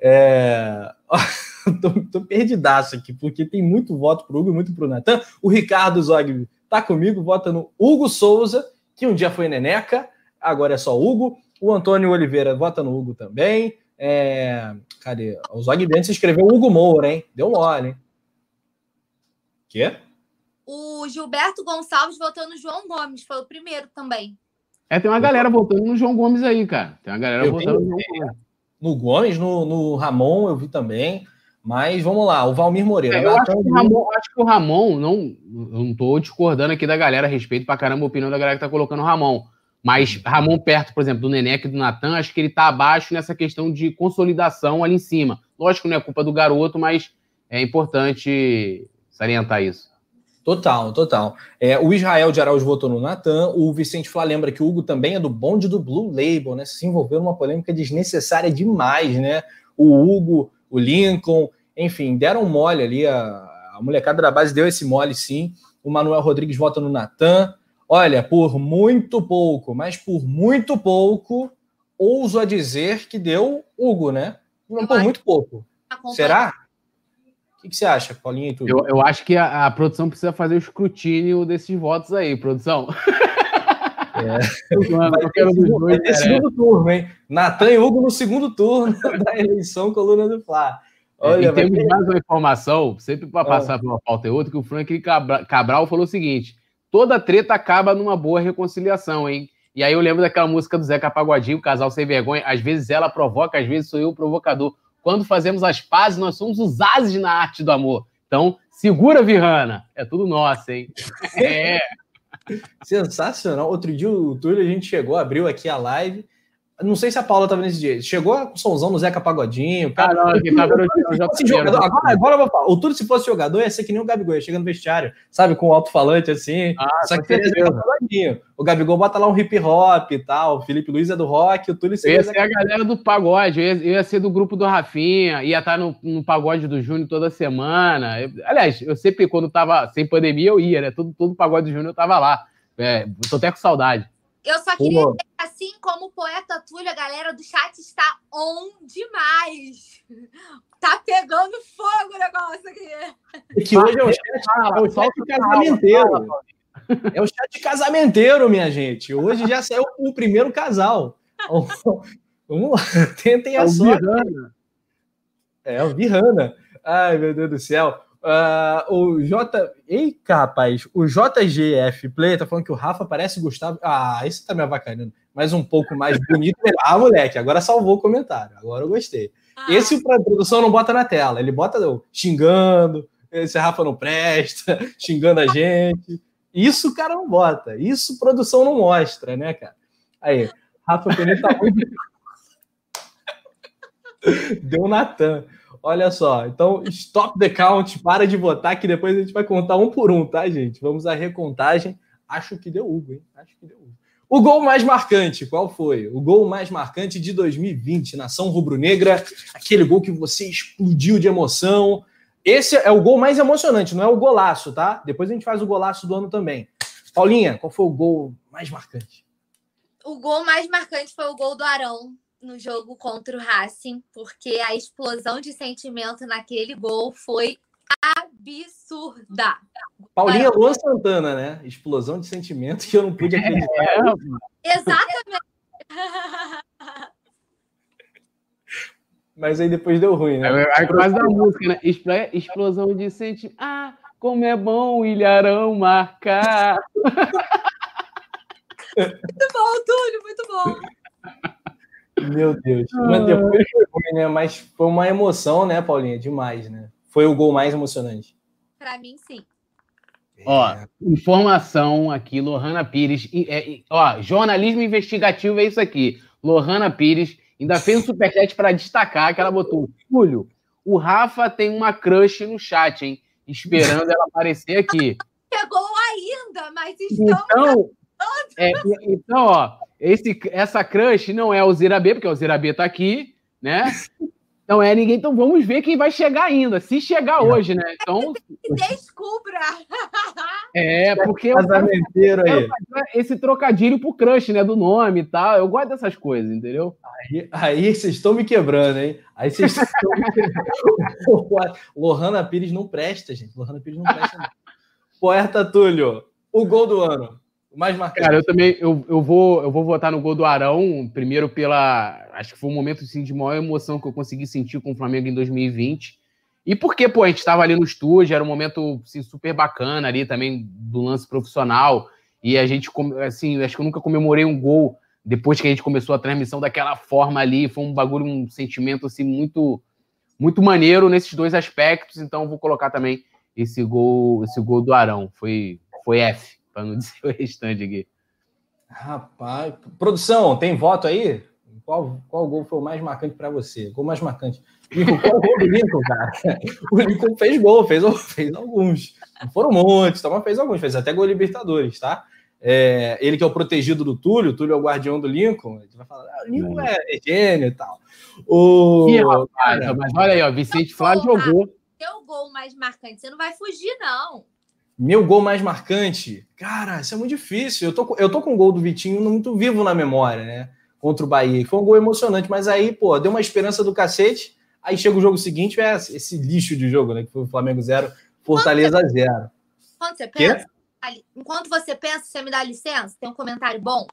é... tô, tô perdidaço aqui, porque tem muito voto pro Hugo e muito pro Natan. O Ricardo Zog tá comigo, vota no Hugo Souza, que um dia foi Neneca, agora é só Hugo. O Antônio Oliveira vota no Hugo também. É... Cadê? O Zog Bento se escreveu Hugo Moura, hein? Deu mole, hein? Quê? O Gilberto Gonçalves votou no João Gomes, foi o primeiro também. É, tem uma galera votando no João Gomes aí, cara. Tem uma galera eu votando no, no Gomes, no, no Ramon, eu vi também. Mas vamos lá, o Valmir Moreira. É, eu acho que, Ramon, acho que, o Ramon, não, eu não tô discordando aqui da galera a respeito pra caramba a opinião da galera que tá colocando o Ramon. Mas Ramon perto, por exemplo, do Neneca e do Natan, acho que ele tá abaixo nessa questão de consolidação ali em cima. Lógico, não é culpa do garoto, mas é importante salientar isso. Total, total. É, o Israel de Araújo votou no Natan, o Vicente Flá lembra que o Hugo também é do bonde do Blue Label, né? Se envolveu numa polêmica desnecessária demais, né? O Hugo, o Lincoln, enfim, deram mole ali, a, a molecada da base deu esse mole sim. O Manuel Rodrigues vota no Natan. Olha, por muito pouco, mas por muito pouco, ouso a dizer que deu Hugo, né? Não por muito pouco. Será? O que, que, você acha, Paulinho? Eu, eu acho que a, a, produção precisa fazer o escrutínio desses votos aí, produção. É. dois, vai ter segundo turno, hein? Natan e Hugo no segundo turno da eleição Coluna do Fla. É, Olha, é, e temos ter... mais uma informação, sempre para passar ah. por uma pauta e outra, que o Frank Cabral falou o seguinte: toda treta acaba numa boa reconciliação, hein? E aí eu lembro daquela música do Zeca Pagodinho, o casal sem vergonha. Às vezes ela provoca, às vezes sou eu o provocador. Quando fazemos as pazes, nós somos os ases na arte do amor. Então, segura, Virrana. É tudo nosso, hein? É. Sensacional. Outro dia o Túlio, a gente chegou, abriu aqui a live não sei se a Paula estava nesse dia. Chegou com o somzão no Zeca Pagodinho. Cara, ah, não, que jogador, agora, agora eu vou falar. O Túlio, se fosse jogador, ia ser que nem o Gabigol, chega no vestiário, sabe, com o alto-falante assim. Ah, só que Zeca Pagodinho. O Gabigol bota lá um hip hop e tal. O Felipe Luiz é do rock, o Túlio seria. Eu ia ser a galera do pagode, eu ia, eu ia, ser do grupo do Rafinha, ia estar no, no pagode do Júnior toda semana. Eu, aliás, eu sempre, quando tava sem pandemia, eu ia, né? Todo, todo pagode do Júnior eu tava lá. É, tô até com saudade. Eu só queria dizer assim como o poeta Túlio, a galera do chat está on demais. Tá pegando fogo o negócio aqui. É que hoje é o chat, é o chat casamenteiro. É o chat casamenteiro, minha gente. Hoje já saiu o primeiro casal. Vamos lá, tentem a é sorte. É o Virana. Ai, meu Deus do céu. Uh, o J. Ei, rapaz, o JGF Play tá falando que o Rafa parece Gustavo. Ah, isso tá me avacalhando. Mas um pouco mais bonito. ah, moleque, agora salvou o comentário. Agora eu gostei. Ah. Esse pra produção não bota na tela. Ele bota xingando. Esse Rafa não presta, xingando a gente. Isso o cara não bota. Isso produção não mostra, né, cara? Aí, Rafa Peneira tá muito. Deu Natan. Olha só, então stop the count, para de votar, que depois a gente vai contar um por um, tá, gente? Vamos à recontagem. Acho que deu Hugo, hein? Acho que deu Hugo. O gol mais marcante, qual foi? O gol mais marcante de 2020, nação rubro-negra, aquele gol que você explodiu de emoção. Esse é o gol mais emocionante, não é o golaço, tá? Depois a gente faz o golaço do ano também. Paulinha, qual foi o gol mais marcante? O gol mais marcante foi o gol do Arão, no jogo contra o Racing, porque a explosão de sentimento naquele gol foi absurda. Paulinha Luan Santana, né? Explosão de sentimento que eu não pude acreditar. É, exatamente. Mas aí depois deu ruim, né? É, é quase da música, né? Explosão de sentimento. Ah, como é bom o Ilharão marcar. Muito bom, Túlio, muito bom. Meu Deus. Mas depois foi ruim, né? Mas foi uma emoção, né, Paulinha? Demais, né? Foi o gol mais emocionante. Para mim, sim. Ó, informação aqui, Lohana Pires. É, ó, jornalismo investigativo é isso aqui. Lohana Pires ainda fez um superchat para destacar que ela botou: Julio, o Rafa tem uma crush no chat, hein? Esperando ela aparecer aqui. Pegou ainda, mas estamos. Então, é, então ó, esse, essa crush não é o Zirabê, porque o Zirabê tá aqui, né? Não é ninguém, então vamos ver quem vai chegar ainda, se chegar hoje, né? Então. Descubra! É, porque eu quero, aí. esse trocadilho pro crush, né? Do nome e tal. Eu gosto dessas coisas, entendeu? Aí, aí vocês estão me quebrando, hein? Aí vocês estão me quebrando. Lohana Pires não presta, gente. Lohana Pires não presta. Não. Poeta Túlio, o gol do ano. Mais marcante. Cara, eu também eu, eu, vou, eu vou votar no gol do Arão, primeiro pela. Acho que foi um momento assim, de maior emoção que eu consegui sentir com o Flamengo em 2020. E porque, pô, a gente estava ali no estúdio, era um momento assim, super bacana ali também do lance profissional. E a gente, assim, acho que eu nunca comemorei um gol depois que a gente começou a transmissão daquela forma ali. Foi um bagulho, um sentimento assim muito muito maneiro nesses dois aspectos. Então, vou colocar também esse gol, esse gol do Arão. Foi, foi F para não dizer o restante aqui. Rapaz, produção, tem voto aí? qual, qual gol foi o mais marcante para você? Gol mais marcante. Lincoln, qual o gol do Lincoln, cara? O Lincoln fez gol, fez, fez alguns. Não foram muitos, tá, mas fez alguns, fez até gol Libertadores, tá? É, ele que é o protegido do Túlio, o Túlio é o guardião do Lincoln, ele vai falar, ah, o Lincoln é, é gênio e tal. O... Ih, rapaz, mas olha aí, ó, Vicente Flávio jogou. Teu gol mais marcante, você não vai fugir, não. Meu gol mais marcante? Cara, isso é muito difícil. Eu tô, eu tô com o gol do Vitinho muito vivo na memória, né? Contra o Bahia. Foi um gol emocionante, mas aí, pô, deu uma esperança do cacete. Aí chega o jogo seguinte, é esse lixo de jogo, né? Que foi o Flamengo 0, Fortaleza 0. Quando você pensa, enquanto você pensa, você me dá licença? Tem um comentário bom?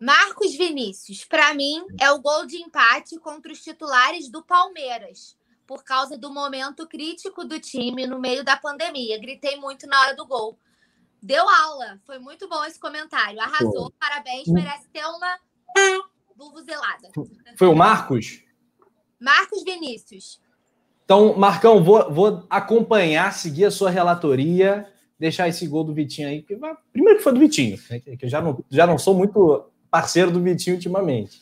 Marcos Vinícius, para mim, é o gol de empate contra os titulares do Palmeiras, por causa do momento crítico do time no meio da pandemia. Gritei muito na hora do gol. Deu aula, foi muito bom esse comentário. Arrasou, Pô. parabéns, merece ter uma zelada. Foi o Marcos? Marcos Vinícius. Então, Marcão, vou, vou acompanhar, seguir a sua relatoria deixar esse gol do Vitinho aí. Que, primeiro que foi do Vitinho, né, que eu já não, já não sou muito parceiro do Vitinho ultimamente.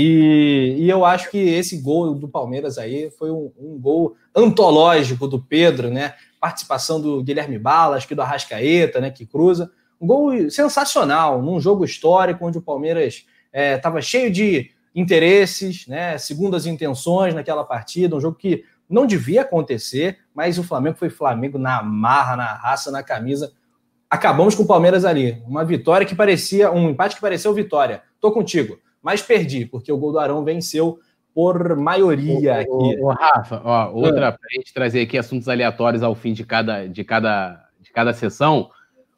E, e eu acho que esse gol do Palmeiras aí foi um, um, gol antológico do Pedro, né? Participação do Guilherme Balas, que do Arrascaeta, né? Que cruza. Um gol sensacional, num jogo histórico onde o Palmeiras estava é, cheio de interesses, né? Segundas intenções naquela partida, um jogo que não devia acontecer, mas o Flamengo foi Flamengo na marra, na raça, na camisa. Acabamos com o Palmeiras ali. Uma vitória que parecia, um empate que pareceu vitória. Tô contigo, mas perdi, porque o gol do Arão venceu por maioria aqui. O, Rafa, ó, outra ah. para a gente trazer aqui assuntos aleatórios ao fim de cada, de cada, de cada sessão.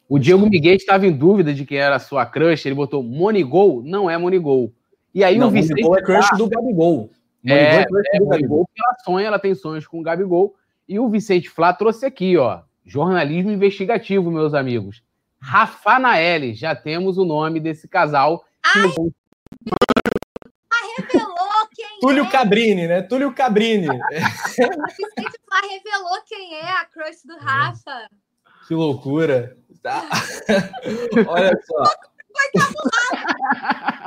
O Diego Miguel estava em dúvida de quem era a sua crush, ele botou Monigol, não é Monigol. E aí não, o Vicente. Monigol é crush do Gabigol. É, é, é Gabigol, ela sonha, ela tem sonhos com o Gabigol. E o Vicente Flá trouxe aqui, ó, jornalismo investigativo, meus amigos. Rafanaele, já temos o nome desse casal. Ai, revelou quem Túlio é. Cabrini, né? Túlio Cabrini. Flá revelou quem é a crush do Rafa. Que loucura. Tá. Olha só.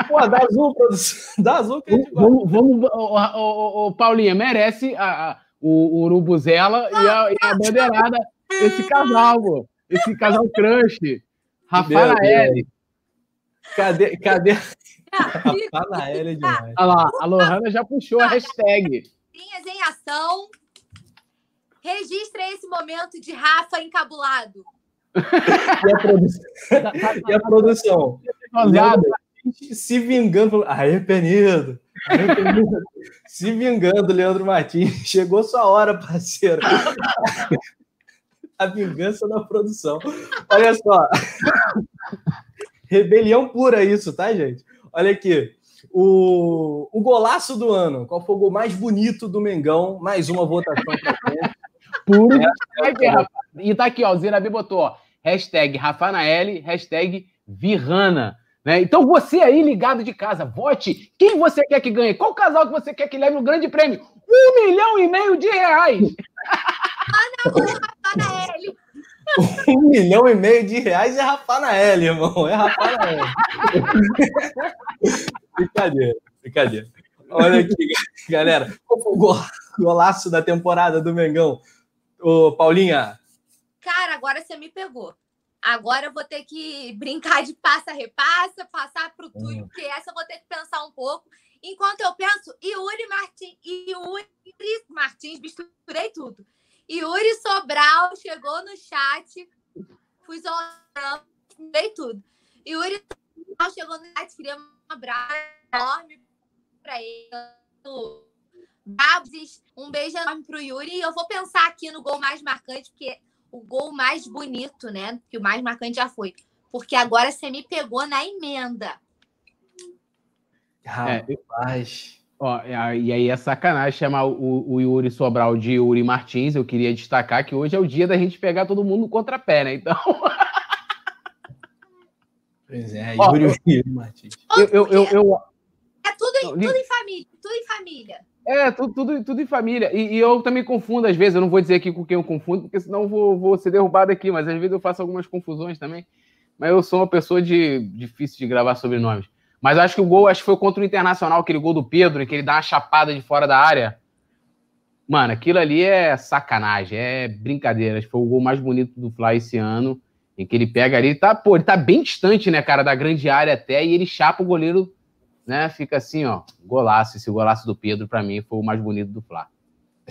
Pô, dá azul, produção. Dá azul que a gente Vamos, vamos o, o, o, Paulinha, merece a, a, o, o Urubuzela e a, e a bandeirada. Esse casal, pô. Esse casal crush. Rafael. Cadê? Cadê? Rafael é demais. Olha lá, a Lohana já puxou a hashtag. Linhas em ação. Registra esse momento de Rafa encabulado. E a produção? e a produção? se vingando. Arrependido. Arrependido. se vingando, Leandro Martins. Chegou sua hora, parceiro. a vingança da produção. Olha só. Rebelião pura isso, tá, gente? Olha aqui. O, o golaço do ano. Qual foi o gol mais bonito do Mengão? Mais uma votação frente. Puro. É, e tá aqui, ó. O Zinabi botou, ó hashtag Rafanaele, hashtag Virrana. Né? Então você aí ligado de casa, vote quem você quer que ganhe, qual casal que você quer que leve o grande prêmio? Um milhão e meio de reais! Rafanaele! Um milhão e meio de reais é Rafanaele, irmão. É Rafanaele. brincadeira, brincadeira. Olha aqui, galera. Qual foi o golaço da temporada do Mengão? Ô, Paulinha, cara, agora você me pegou. Agora eu vou ter que brincar de passa-repassa, passar para o Túlio, uhum. porque essa eu vou ter que pensar um pouco. Enquanto eu penso, Yuri Martins, Yuri Martins, misturei tudo. Yuri Sobral chegou no chat, fui zonando, misturei tudo. Yuri Sobral chegou no chat, queria um abraço enorme para ele. Um beijo enorme para o Yuri. E eu vou pensar aqui no gol mais marcante, porque o gol mais bonito, né? Que o mais marcante já foi. Porque agora você me pegou na emenda. Rapaz. É, ó, e aí é sacanagem chamar o, o, Yuri Sobral de Yuri Martins. Eu queria destacar que hoje é o dia da gente pegar todo mundo no contrapé, né? Então. Pois é, Yuri, ó, Yuri Martins. Eu, eu, eu, eu, É tudo em, tudo em família, tudo em família. É, tudo, tudo, tudo em família. E, e, eu também confundo, às vezes, eu não vou dizer aqui com quem eu confundo, porque senão eu vou, vou ser derrubado aqui, mas às vezes eu faço algumas confusões também. Mas eu sou uma pessoa de difícil de gravar sobrenomes. Mas acho que o gol acho que foi contra o Internacional, aquele gol do Pedro, em que ele dá uma chapada de fora da área. Mano, aquilo ali é sacanagem, é brincadeira. Acho que foi o gol mais bonito do Fly esse ano, em que ele pega ali, tá, pô, ele tá bem distante, né, cara, da grande área até, e ele chapa o goleiro, né, fica assim, ó, golaço. Esse golaço do Pedro, para mim, foi o mais bonito do Fly.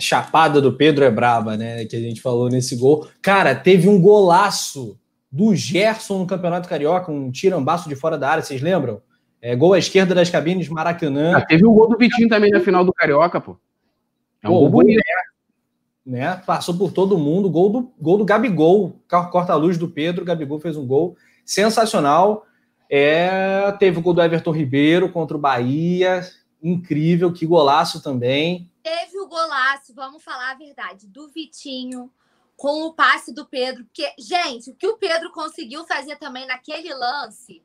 Chapada do Pedro é braba, né, que a gente falou nesse gol. Cara, teve um golaço do Gerson no Campeonato Carioca, um tirambaço de fora da área, vocês lembram? É, gol à esquerda das cabines, Maracanã. Ah, teve o gol do Vitinho também na final do Carioca, pô. É um pô, gol bonito. né? Passou por todo mundo. Gol do, gol do Gabigol. Corta-luz do Pedro. Gabigol fez um gol sensacional. É, teve o gol do Everton Ribeiro contra o Bahia. Incrível, que golaço também. Teve o golaço, vamos falar a verdade, do Vitinho com o passe do Pedro. Porque, gente, o que o Pedro conseguiu fazer também naquele lance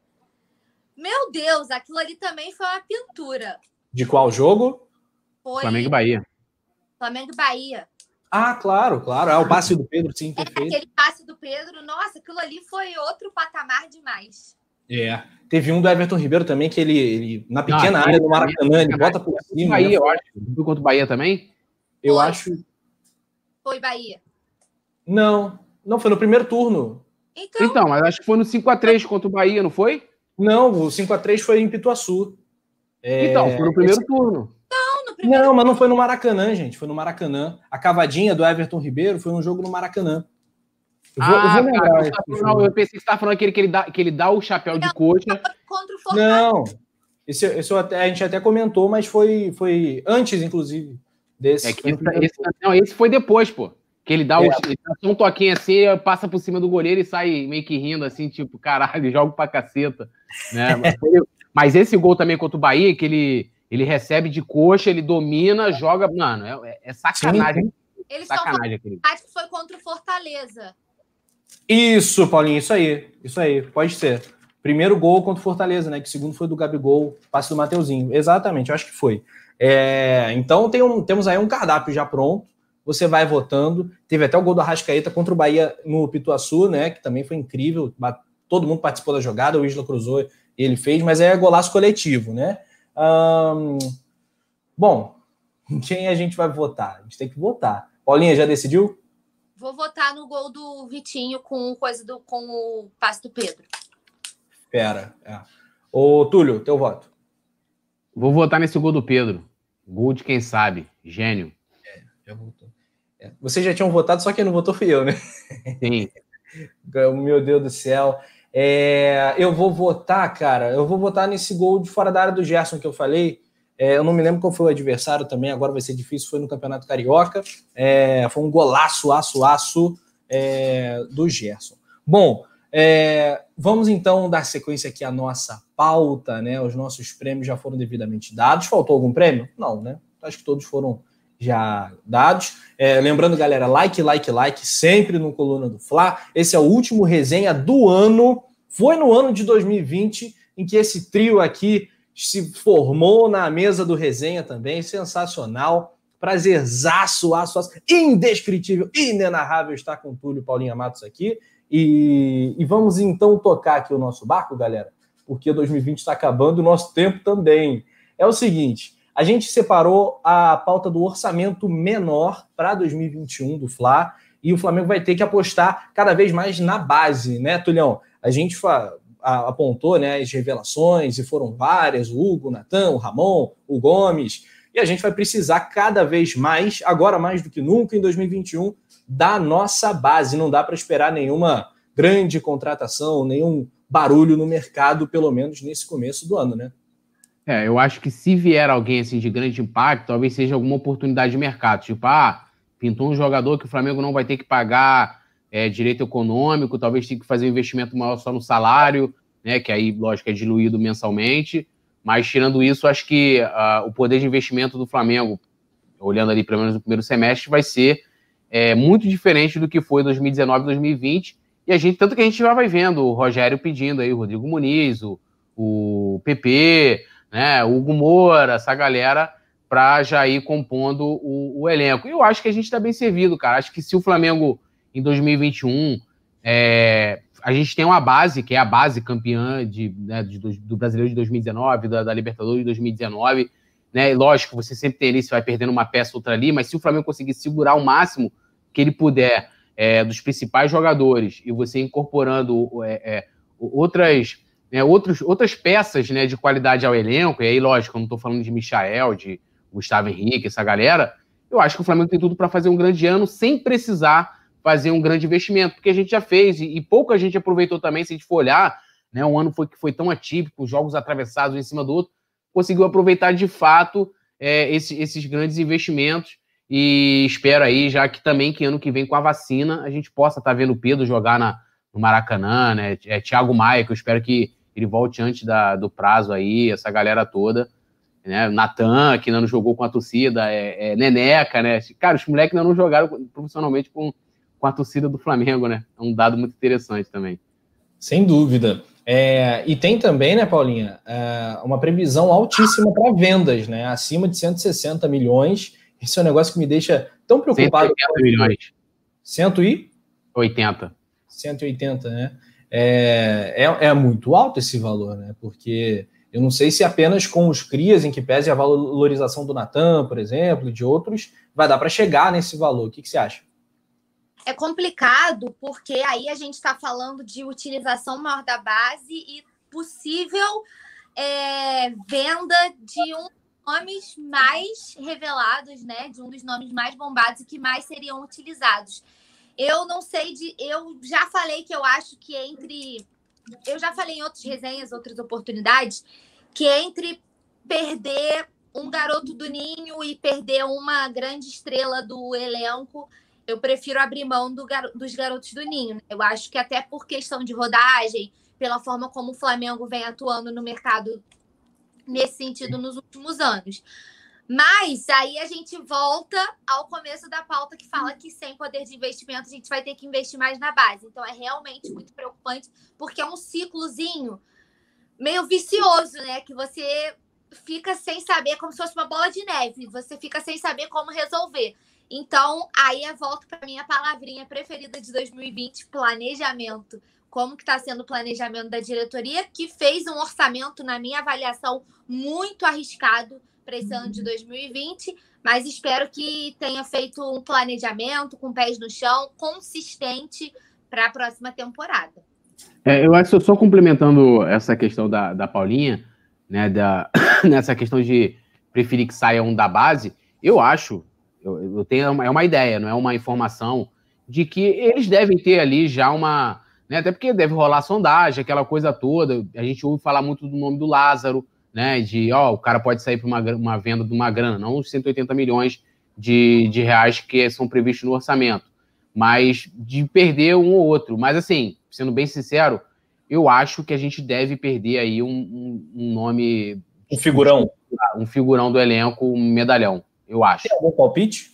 meu Deus, aquilo ali também foi uma pintura. De qual jogo? Foi... Flamengo e Bahia. Flamengo e Bahia. Ah, claro, claro. É o passe do Pedro, sim, é, aquele passe do Pedro, nossa, aquilo ali foi outro patamar demais. É. Teve um do Everton Ribeiro também, que ele, ele na pequena Não, área do Maracanã, ele bota por cima. Bahia, né? eu acho. Foi contra o Bahia também? Eu foi. acho. Foi Bahia. Não, não, foi no primeiro turno. Então, então mas acho que foi no 5x3 contra o Bahia, não foi? Não, o 5x3 foi em Pituaçu. É... Então, foi no primeiro Esse... turno. Não, no primeiro Não, mas não foi no Maracanã, gente. Foi no Maracanã. A cavadinha do Everton Ribeiro foi um jogo no Maracanã. Eu vou, ah, eu vou lembrar. Tá, não, eu pensei que você estava falando aquele que ele dá, que ele dá o chapéu não, de coxa. Contra o Não, esse, esse até, a gente até comentou, mas foi, foi antes, inclusive, desse. É que esse, esse, não, esse foi depois, pô. Que ele dá, é. o, ele dá um toquinho assim, passa por cima do goleiro e sai meio que rindo, assim, tipo, caralho, jogo pra caceta. Né? Mas, esse gol também contra o Bahia, que ele, ele recebe de coxa, ele domina, joga. Mano, é, é sacanagem. Sim. Eles sacanagem aquele. Acho que foi contra o Fortaleza. Isso, Paulinho, isso aí. Isso aí, pode ser. Primeiro gol contra o Fortaleza, né? Que o segundo foi do Gabigol, passe do Mateuzinho. Exatamente, eu acho que foi. É, então tem um, temos aí um cardápio já pronto você vai votando. Teve até o gol do Arrascaeta contra o Bahia no Pituaçu, né? Que também foi incrível. Todo mundo participou da jogada, o Isla cruzou, ele fez, mas é golaço coletivo, né? bom, quem a gente vai votar? A gente tem que votar. Paulinha, já decidiu? Vou votar no gol do Vitinho com coisa do com o passe do Pedro. Pera, é. Ô, Túlio, teu voto. Vou votar nesse gol do Pedro. Gol de quem sabe. Gênio. É, já votou. É, vocês já tinham votado, só quem não votou fui eu, né? Sim. Meu Deus do céu. É, eu vou votar, cara. Eu vou votar nesse gol de fora da área do Gerson que eu falei. É, eu não me lembro qual foi o adversário também, agora vai ser difícil. Foi no Campeonato Carioca. É, foi um golaço, aço, aço é, do Gerson. Bom, é, vamos então dar sequência aqui à nossa pauta, né? Os nossos prêmios já foram devidamente dados. Faltou algum prêmio? Não, né? Acho que todos foram já dados. É, lembrando, galera, like, like, like, sempre no Coluna do Fla. Esse é o último resenha do ano. Foi no ano de 2020 em que esse trio aqui se formou na mesa do resenha também. Sensacional. Prazerzaço, aço, aço, indescritível, inenarrável estar com o Túlio Paulinha Matos aqui. E, e vamos então tocar aqui o nosso barco, galera, porque 2020 está acabando, o nosso tempo também. É o seguinte, a gente separou a pauta do orçamento menor para 2021 do Fla e o Flamengo vai ter que apostar cada vez mais na base, né, Tulhão? A gente apontou né, as revelações e foram várias: o Hugo, o Natan, o Ramon, o Gomes. E a gente vai precisar cada vez mais, agora mais do que nunca em 2021, da nossa base. Não dá para esperar nenhuma grande contratação, nenhum barulho no mercado, pelo menos nesse começo do ano, né? É, eu acho que se vier alguém assim de grande impacto, talvez seja alguma oportunidade de mercado. Tipo, ah, pintou um jogador que o Flamengo não vai ter que pagar é, direito econômico, talvez tenha que fazer um investimento maior só no salário, né? Que aí, lógico, é diluído mensalmente. Mas tirando isso, acho que uh, o poder de investimento do Flamengo, olhando ali pelo menos no primeiro semestre, vai ser é, muito diferente do que foi 2019 2020. E a gente, tanto que a gente já vai vendo o Rogério pedindo aí, o Rodrigo Muniz, o, o PP, né? Hugo Moura, essa galera, para já ir compondo o, o elenco. E eu acho que a gente está bem servido, cara. Acho que se o Flamengo, em 2021, é, a gente tem uma base, que é a base campeã de, né, de do Brasileiro de 2019, da, da Libertadores de 2019. Né? E lógico, você sempre tem ali, você vai perdendo uma peça outra ali, mas se o Flamengo conseguir segurar o máximo que ele puder é, dos principais jogadores e você incorporando é, é, outras, né, outros, outras peças né, de qualidade ao elenco, e aí, lógico, eu não estou falando de Michael, de Gustavo Henrique, essa galera, eu acho que o Flamengo tem tudo para fazer um grande ano sem precisar fazer um grande investimento, porque a gente já fez e, e pouca gente aproveitou também, se a gente for olhar, né, um ano foi que foi tão atípico, jogos atravessados um em cima do outro, conseguiu aproveitar de fato é, esse, esses grandes investimentos e espero aí, já que também que ano que vem com a vacina a gente possa estar tá vendo o Pedro jogar na, no Maracanã, né? É, Thiago Maia, que eu espero que ele volte antes da, do prazo aí, essa galera toda. Né? Natan, que ainda não jogou com a torcida, é, é Neneca, né? Cara, os moleques ainda não jogaram profissionalmente com, com a torcida do Flamengo, né? É um dado muito interessante também. Sem dúvida. É, e tem também, né, Paulinha, é, uma previsão altíssima para vendas, né? Acima de 160 milhões. Esse é um negócio que me deixa tão preocupado. 180 milhões. 180. 180, né? É, é, é, muito alto esse valor, né? Porque eu não sei se apenas com os CRIAs, em que pese a valorização do Natan, por exemplo, e de outros, vai dar para chegar nesse valor. O que, que você acha? É complicado, porque aí a gente está falando de utilização maior da base e possível é, venda de um nomes mais revelados, né? De um dos nomes mais bombados e que mais seriam utilizados. Eu não sei de. Eu já falei que eu acho que entre. Eu já falei em outras resenhas, outras oportunidades, que entre perder um garoto do ninho e perder uma grande estrela do elenco, eu prefiro abrir mão do gar... dos garotos do ninho. Eu acho que até por questão de rodagem, pela forma como o Flamengo vem atuando no mercado nesse sentido nos últimos anos. Mas aí a gente volta ao começo da pauta que fala que sem poder de investimento a gente vai ter que investir mais na base. Então é realmente muito preocupante, porque é um ciclozinho meio vicioso, né? Que você fica sem saber, como se fosse uma bola de neve, você fica sem saber como resolver. Então, aí eu volto para minha palavrinha preferida de 2020, planejamento como que está sendo o planejamento da diretoria, que fez um orçamento, na minha avaliação, muito arriscado para esse ano de 2020, mas espero que tenha feito um planejamento com pés no chão, consistente para a próxima temporada. É, eu acho que só complementando essa questão da, da Paulinha, né, da, nessa questão de preferir que saia um da base, eu acho, eu, eu tenho, é uma ideia, não é uma informação, de que eles devem ter ali já uma né? Até porque deve rolar sondagem, aquela coisa toda. A gente ouve falar muito do nome do Lázaro, né? De ó, o cara pode sair para uma, uma venda de uma grana, não os 180 milhões de, de reais que são previstos no orçamento, mas de perder um ou outro. Mas assim, sendo bem sincero, eu acho que a gente deve perder aí um, um, um nome. Um figurão. Um figurão do elenco, um medalhão, eu acho. Tem algum palpite?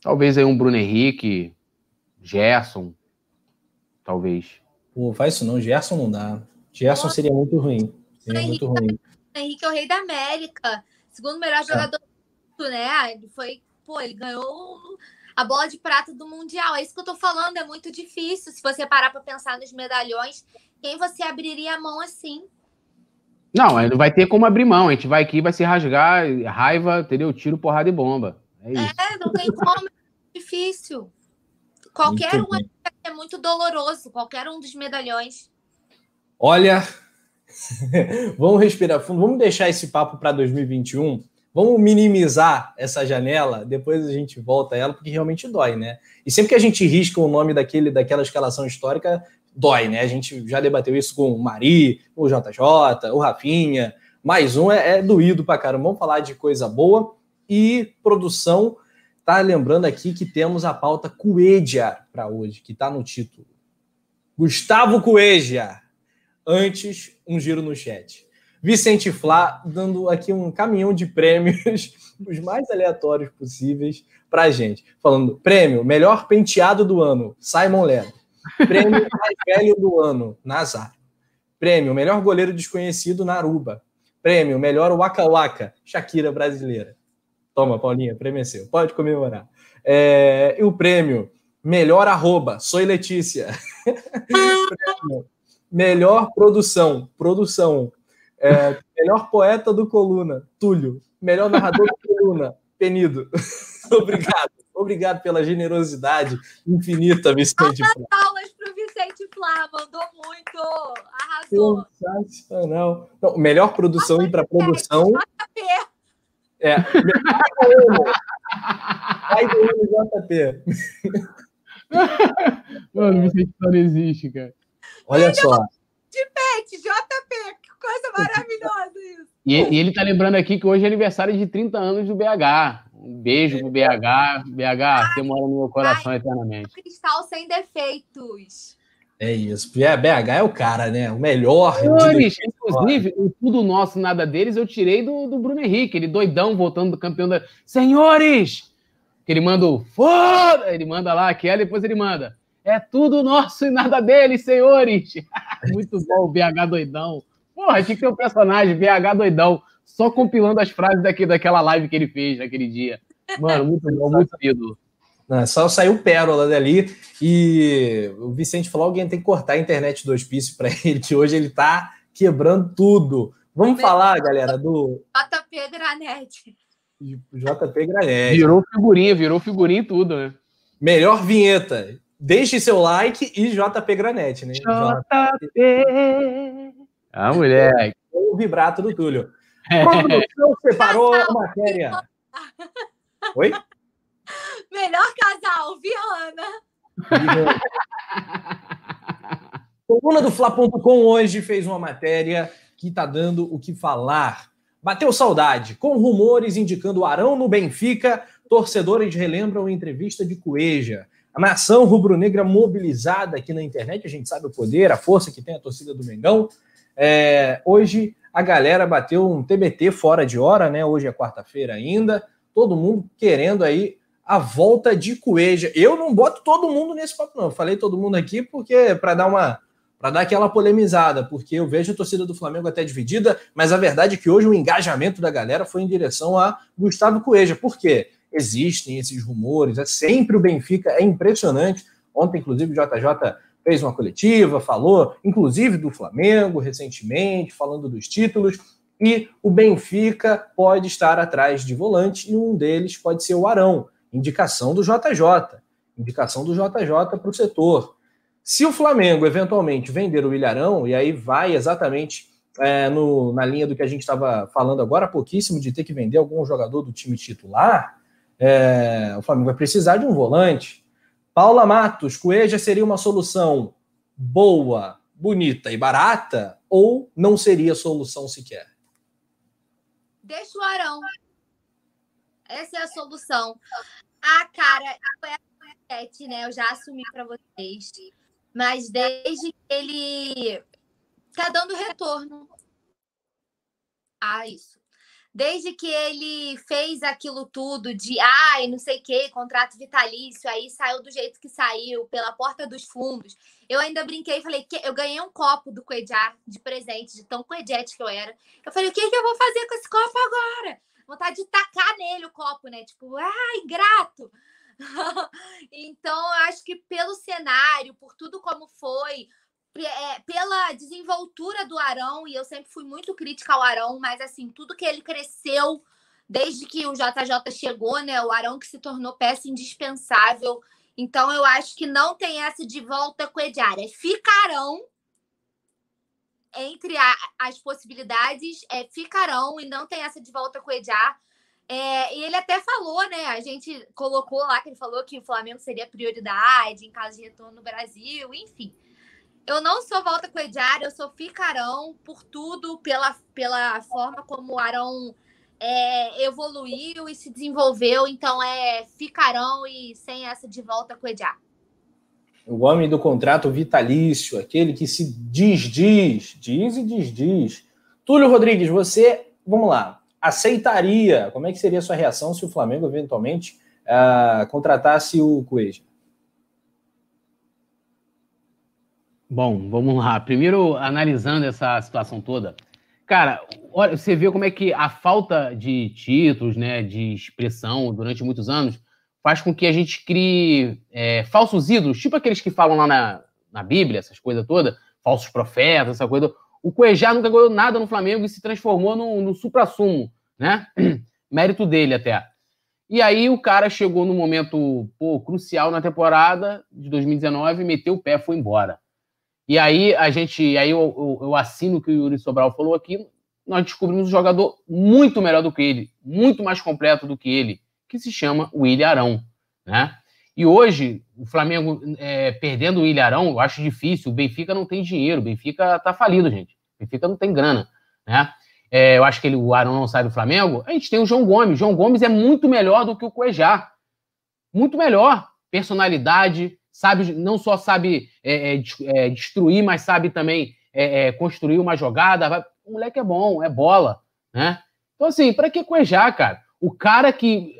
Talvez aí um Bruno Henrique, Gerson, talvez. Pô, faz isso não, Gerson não dá. Gerson seria muito ruim. Seria Henrique, muito ruim. Henrique é o rei da América, segundo melhor é. jogador do né? Ele foi, pô, ele ganhou a bola de prata do Mundial. É isso que eu tô falando, é muito difícil. Se você parar para pensar nos medalhões, quem você abriria a mão assim? Não, não vai ter como abrir mão. A gente vai aqui, vai se rasgar, raiva, entendeu? Tiro, porrada e bomba. É, isso. é não tem como, é difícil. Qualquer muito um é muito doloroso, qualquer um dos medalhões. Olha, vamos respirar fundo, vamos deixar esse papo para 2021. Vamos minimizar essa janela, depois a gente volta a ela, porque realmente dói, né? E sempre que a gente risca o nome daquele, daquela escalação histórica, dói, né? A gente já debateu isso com o Mari, o JJ, o Rafinha. Mais um é, é doído pra caramba. Vamos falar de coisa boa e produção Tá lembrando aqui que temos a pauta Coedia para hoje, que está no título. Gustavo Coedia. Antes, um giro no chat. Vicente Flá dando aqui um caminhão de prêmios, os mais aleatórios possíveis, para a gente. Falando, prêmio, melhor penteado do ano, Simon Lero. Prêmio mais velho do ano, Nazar. Prêmio, melhor goleiro desconhecido, Naruba. Prêmio, melhor Waka Waka, Shakira brasileira. Toma, Paulinha, prêmio é seu. Pode comemorar. É, e o prêmio melhor arroba, sou Letícia. melhor produção, produção. É, melhor poeta do Coluna, Túlio. Melhor narrador do Coluna, Penido. Obrigado. Obrigado pela generosidade infinita, Vicente. Altas aulas para o Vicente Flá, mandou muito. Arrasou. Sensacional. Não, melhor produção e para produção. JP. É. Vai do JP. Mano, Vicente não existe, cara. Olha só. De pet, JP, que coisa maravilhosa isso. E, e, ele tá lembrando aqui que hoje é aniversário de 30 anos do BH. Um beijo pro BH. BH, você mora no meu coração ai, eternamente. Cristal sem defeitos. É isso. BH é o cara, né? O melhor. Senhores, inclusive, o tudo nosso, nada deles, eu tirei do, do Bruno Henrique, ele doidão, voltando do campeão da. Senhores! Que ele manda o foda! Ele manda lá aquela, depois ele manda. É tudo nosso e nada deles, senhores! Muito bom, o BH doidão. Porra, tinha que ter um personagem, BH doidão, só compilando as frases daqui, daquela live que ele fez naquele dia. Mano, muito bom, muito ídolo. Não, só saiu pérola dali e o Vicente falou: alguém tem que cortar a internet do hospício para ele, que hoje ele tá quebrando tudo. Vamos falar, galera, do. JP Granete. JP Granete. Virou figurinha, virou figurinha e tudo, né? Melhor vinheta. Deixe seu like e JP Granete, né? JP. Ah, moleque. O vibrato do Túlio. É. Produção separou a matéria. Oi? Melhor casal, Viana. Coluna do Fla.com hoje fez uma matéria que está dando o que falar. Bateu saudade, com rumores indicando o Arão no Benfica, torcedores relembram a entrevista de Cueja. A nação rubro-negra mobilizada aqui na internet, a gente sabe o poder, a força que tem a torcida do Mengão. É, hoje a galera bateu um TBT fora de hora, né? Hoje é quarta-feira ainda. Todo mundo querendo aí a volta de Cueja. Eu não boto todo mundo nesse papo, não. Eu falei todo mundo aqui porque para dar uma para dar aquela polemizada, porque eu vejo a torcida do Flamengo até dividida, mas a verdade é que hoje o engajamento da galera foi em direção a Gustavo Cueja. Por quê? Existem esses rumores, é sempre o Benfica, é impressionante. Ontem, inclusive, o JJ fez uma coletiva, falou, inclusive, do Flamengo recentemente, falando dos títulos, e o Benfica pode estar atrás de volante, e um deles pode ser o Arão, indicação do JJ, indicação do JJ para o setor. Se o Flamengo eventualmente vender o Ilharão, e aí vai exatamente é, no, na linha do que a gente estava falando agora há pouquíssimo, de ter que vender algum jogador do time titular, é, o Flamengo vai precisar de um volante. Paula Matos, Cueja seria uma solução boa, bonita e barata, ou não seria solução sequer? Deixa o Arão. Essa é a solução. Ah, cara, é né? Eu já assumi para vocês. Mas desde que ele tá dando retorno. Ah, isso desde que ele fez aquilo tudo de ai, não sei o que, contrato vitalício, aí saiu do jeito que saiu, pela porta dos fundos. Eu ainda brinquei e falei que eu ganhei um copo do Cuejar de presente, de tão coedete que eu era. Eu falei, o que, que eu vou fazer com esse copo agora? Vontade de tacar nele o copo, né? Tipo, ai, ingrato. então, eu acho que pelo cenário, por tudo como foi, é, pela desenvoltura do Arão, e eu sempre fui muito crítica ao Arão, mas assim, tudo que ele cresceu desde que o JJ chegou, né? O Arão que se tornou peça indispensável. Então, eu acho que não tem essa de volta com Ediar. É ficarão entre a, as possibilidades, é ficarão e não tem essa de volta com Ediar. É, e ele até falou, né? A gente colocou lá que ele falou que o Flamengo seria prioridade em caso de retorno no Brasil, enfim. Eu não sou volta com Ediar, eu sou Ficarão por tudo, pela, pela forma como o Arão é, evoluiu e se desenvolveu. Então é Ficarão e sem essa de volta com. O homem do contrato vitalício, aquele que se diz, diz, e diz, diz. Túlio Rodrigues, você, vamos lá, aceitaria? Como é que seria a sua reação se o Flamengo eventualmente uh, contratasse o Cueja? Bom, vamos lá. Primeiro, analisando essa situação toda, cara, olha, você vê como é que a falta de títulos, né, de expressão durante muitos anos, faz com que a gente crie é, falsos ídolos, tipo aqueles que falam lá na, na Bíblia, essas coisas todas, falsos profetas, essa coisa. O Cuejá nunca ganhou nada no Flamengo e se transformou no, no supra-sumo, né? Mérito dele até. E aí o cara chegou no momento pô, crucial na temporada de 2019, meteu o pé, foi embora. E aí a gente, aí eu, eu, eu assino o que o Yuri Sobral falou aqui, nós descobrimos um jogador muito melhor do que ele, muito mais completo do que ele, que se chama William Arão, né? E hoje, o Flamengo é, perdendo o Ilharão, eu acho difícil. O Benfica não tem dinheiro, o Benfica tá falido, gente. O Benfica não tem grana, né? É, eu acho que ele, o Arão não sai do Flamengo. A gente tem o João Gomes. O João Gomes é muito melhor do que o Cuejá. Muito melhor. Personalidade, sabe, não só sabe é, é, é destruir, mas sabe também é, construir uma jogada. O moleque é bom, é bola, né? Então, assim, para que Cuejá, cara? O cara que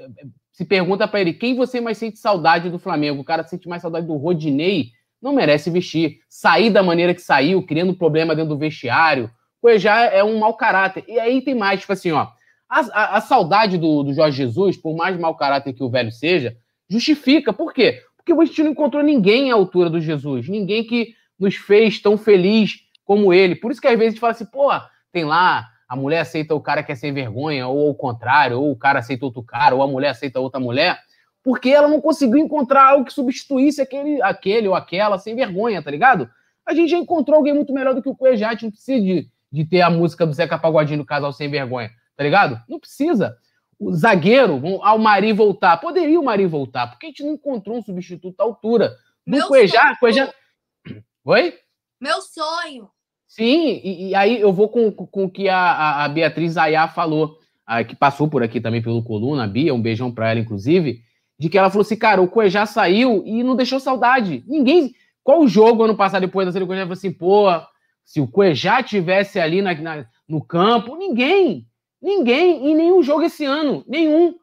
se pergunta para ele quem você mais sente saudade do Flamengo, o cara sente mais saudade do Rodinei, não merece vestir. Sair da maneira que saiu, criando problema dentro do vestiário, já é um mau caráter. E aí tem mais, tipo assim, ó, a, a, a saudade do, do, Jorge Jesus, por mais mau caráter que o velho seja, justifica. Por quê? Porque a gente não encontrou ninguém à altura do Jesus, ninguém que nos fez tão feliz como ele. Por isso que às vezes a gente fala assim, pô, tem lá a mulher aceita o cara que é sem vergonha, ou o contrário, ou o cara aceita outro cara, ou a mulher aceita outra mulher, porque ela não conseguiu encontrar algo que substituísse aquele, aquele ou aquela sem vergonha, tá ligado? A gente já encontrou alguém muito melhor do que o gente não precisa de, de ter a música do Zeca Pagodinho do Casal Sem Vergonha, tá ligado? Não precisa. O zagueiro, ao Mari voltar, poderia o Mari voltar, porque a gente não encontrou um substituto à altura do Meu Cuejá. Cuejá... Oi? Meu sonho. Sim, e, e, aí eu vou com, com o que a, a Beatriz Ayá falou, a, que passou por aqui também pelo Coluna, a Bia, um beijão pra ela, inclusive, de que ela falou assim, cara, o Cuejá saiu e não deixou saudade. Ninguém. Qual o jogo ano passado, depois da série, o Cuejá falou assim, pô, se o Cuejá tivesse ali na, na, no campo, ninguém. Ninguém, em nenhum jogo esse ano. Nenhum.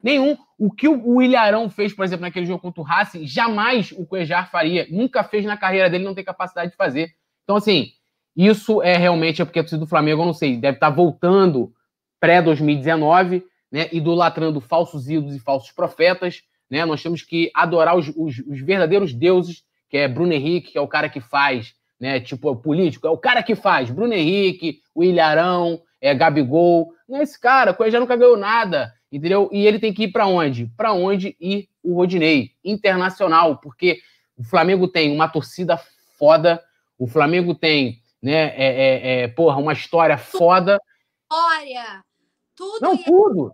Nenhum. O que o, Ilharão fez, por exemplo, naquele jogo contra o Racing, jamais o Cuejar faria. Nunca fez na carreira dele, não tem capacidade de fazer. Então, assim, isso é realmente é porque a torcida do Flamengo, eu não sei, deve estar voltando pré-2019, né, idolatrando falsos ídolos e falsos profetas. Né? Nós temos que adorar os, os, os, verdadeiros deuses, que é Bruno Henrique, que é o cara que faz, né? Tipo, é político, é o cara que faz. Bruno Henrique, o Ilharão, é Gabigol. Não é esse cara, o já nunca ganhou nada, entendeu? E ele tem que ir para onde? Para onde ir o Rodinei? Internacional, porque o Flamengo tem uma torcida foda, o Flamengo tem né? É, é, é, porra, uma história foda. História, tudo. Não, tudo.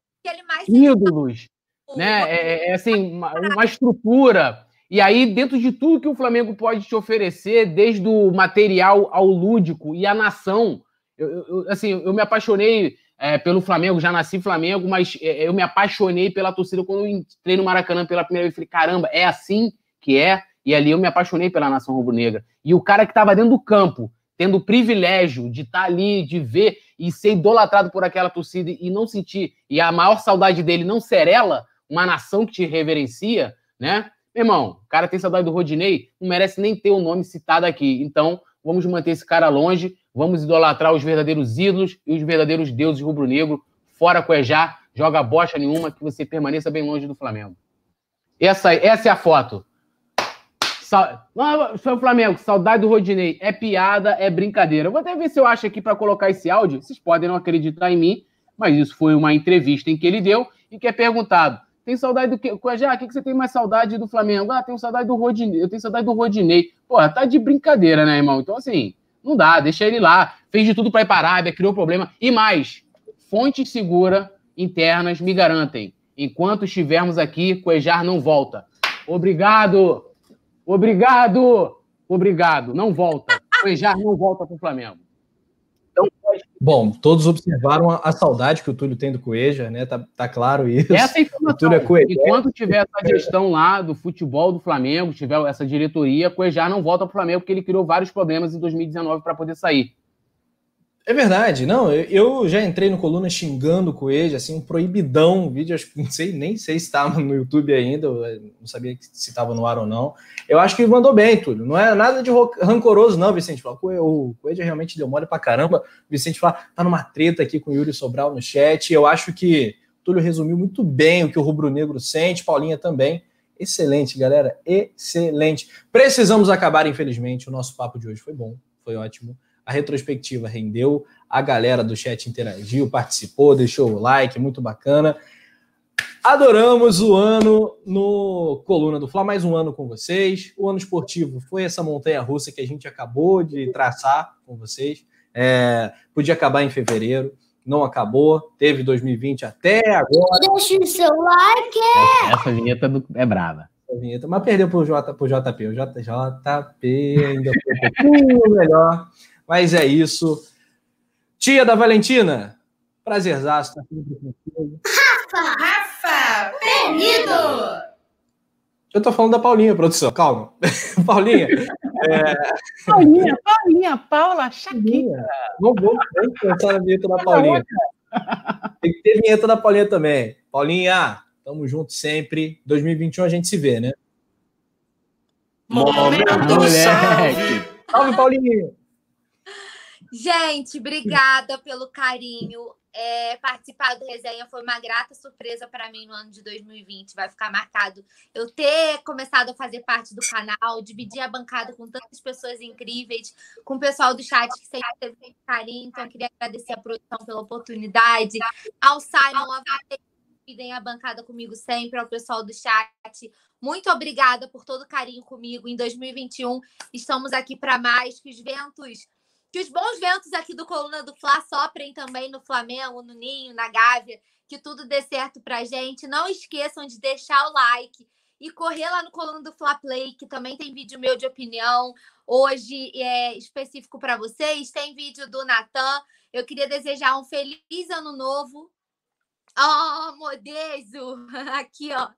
Ídolos, né? É, é, é, assim, uma, uma, estrutura. E aí, dentro de tudo que o Flamengo pode te oferecer, desde o material ao lúdico e a nação, eu, eu assim, eu me apaixonei é, pelo Flamengo, já nasci Flamengo, mas eu me apaixonei pela torcida quando entrei no Maracanã pela primeira vez. Falei, caramba, é assim que é? E ali eu me apaixonei pela nação rubro-negra. E o cara que estava dentro do campo, tendo o privilégio de estar tá ali, de ver e ser idolatrado por aquela torcida e não sentir, e a maior saudade dele não ser ela, uma nação que te reverencia, né? Meu irmão, o cara tem saudade do Rodinei, não merece nem ter o nome citado aqui. Então, vamos manter esse cara longe, vamos idolatrar os verdadeiros ídolos e os verdadeiros deuses rubro-negro, fora Cuejá, joga bosta nenhuma, que você permaneça bem longe do Flamengo. Essa, essa é a foto. Não, seu Flamengo, saudade do Rodinei. É piada, é brincadeira. vou até ver se eu acho aqui para colocar esse áudio. Vocês podem não acreditar em mim, mas isso foi uma entrevista em que ele deu e que é perguntado. Tem saudade do quê? Já, o que, que você tem mais saudade do Flamengo? Ah, tenho saudade do Rodinei. Eu tenho saudade do Rodinei. Porra, tá de brincadeira, né, irmão? Então, assim, não dá, deixa ele lá. Fez de tudo para ir para a Arábia, criou problema. E mais, fontes seguras internas me garantem. Enquanto estivermos aqui, Cuejar não volta. Obrigado! Obrigado! Obrigado. Não volta. O Ejar não volta para o Flamengo. Bom, todos observaram a, a, saudade que o Túlio tem do Coeja, né? Tá, tá claro isso. Essa é informação. É Enquanto tiver essa gestão lá do futebol do Flamengo, tiver essa diretoria, Coejar não volta para o Flamengo porque ele criou vários problemas em 2019 para poder sair. É verdade, não. Eu já entrei no coluna xingando o Coelho, assim, um proibidão, um vídeo, não sei, nem sei se estava no YouTube ainda, não sabia se estava no ar ou não. Eu acho que mandou bem, Túlio. Não é nada de rancoroso, não, Vicente. O Coelho realmente deu mole pra caramba. O Vicente fala, tá numa treta aqui com o Yuri Sobral no chat. Eu acho que Túlio resumiu muito bem o que o rubro-negro sente, Paulinha também. Excelente, galera, excelente. Precisamos acabar, infelizmente. O nosso papo de hoje foi bom, foi ótimo. A retrospectiva rendeu, a galera do chat interagiu, participou, deixou o like, muito bacana. Adoramos o ano no Coluna do Fla, mais um ano com vocês. O ano esportivo foi essa montanha russa que a gente acabou de traçar com vocês. É, podia acabar em fevereiro, não acabou. Teve 2020 até agora. Deixa o seu like. Essa vinheta é brava. Vinheta, mas perdeu pro, J, pro JP. O JP ainda foi um pouquinho melhor. Mas é isso. Tia da Valentina, prazerzaço. Tá Rafa, Rafa, Penido. Eu tô falando da Paulinha, produção. Calma. Paulinha. É... Paulinha, Paulinha, Paula, Shakira. Não vou pensar na vinheta da Paulinha. Tem que ter vinheta da Paulinha também. Paulinha, tamo junto sempre. 2021 a gente se vê, né? Momento salve. Salve, Paulinha. Gente, obrigada pelo carinho. É, participar do resenha foi uma grata surpresa para mim no ano de 2020. Vai ficar marcado eu ter começado a fazer parte do canal, dividir a bancada com tantas pessoas incríveis, com o pessoal do chat que sempre teve carinho. Então, eu queria agradecer a produção pela oportunidade, ao Simon, a que dividem a bancada comigo sempre, ao pessoal do chat. Muito obrigada por todo o carinho comigo. Em 2021, estamos aqui para mais, que os ventos que os bons ventos aqui do Coluna do Fla soprem também no Flamengo, no Ninho, na Gávea, que tudo dê certo pra gente. Não esqueçam de deixar o like e correr lá no Coluna do Fla Play, que também tem vídeo meu de opinião. Hoje é específico para vocês. Tem vídeo do Natan. Eu queria desejar um feliz ano novo. Oh, Modeso! Aqui, ó.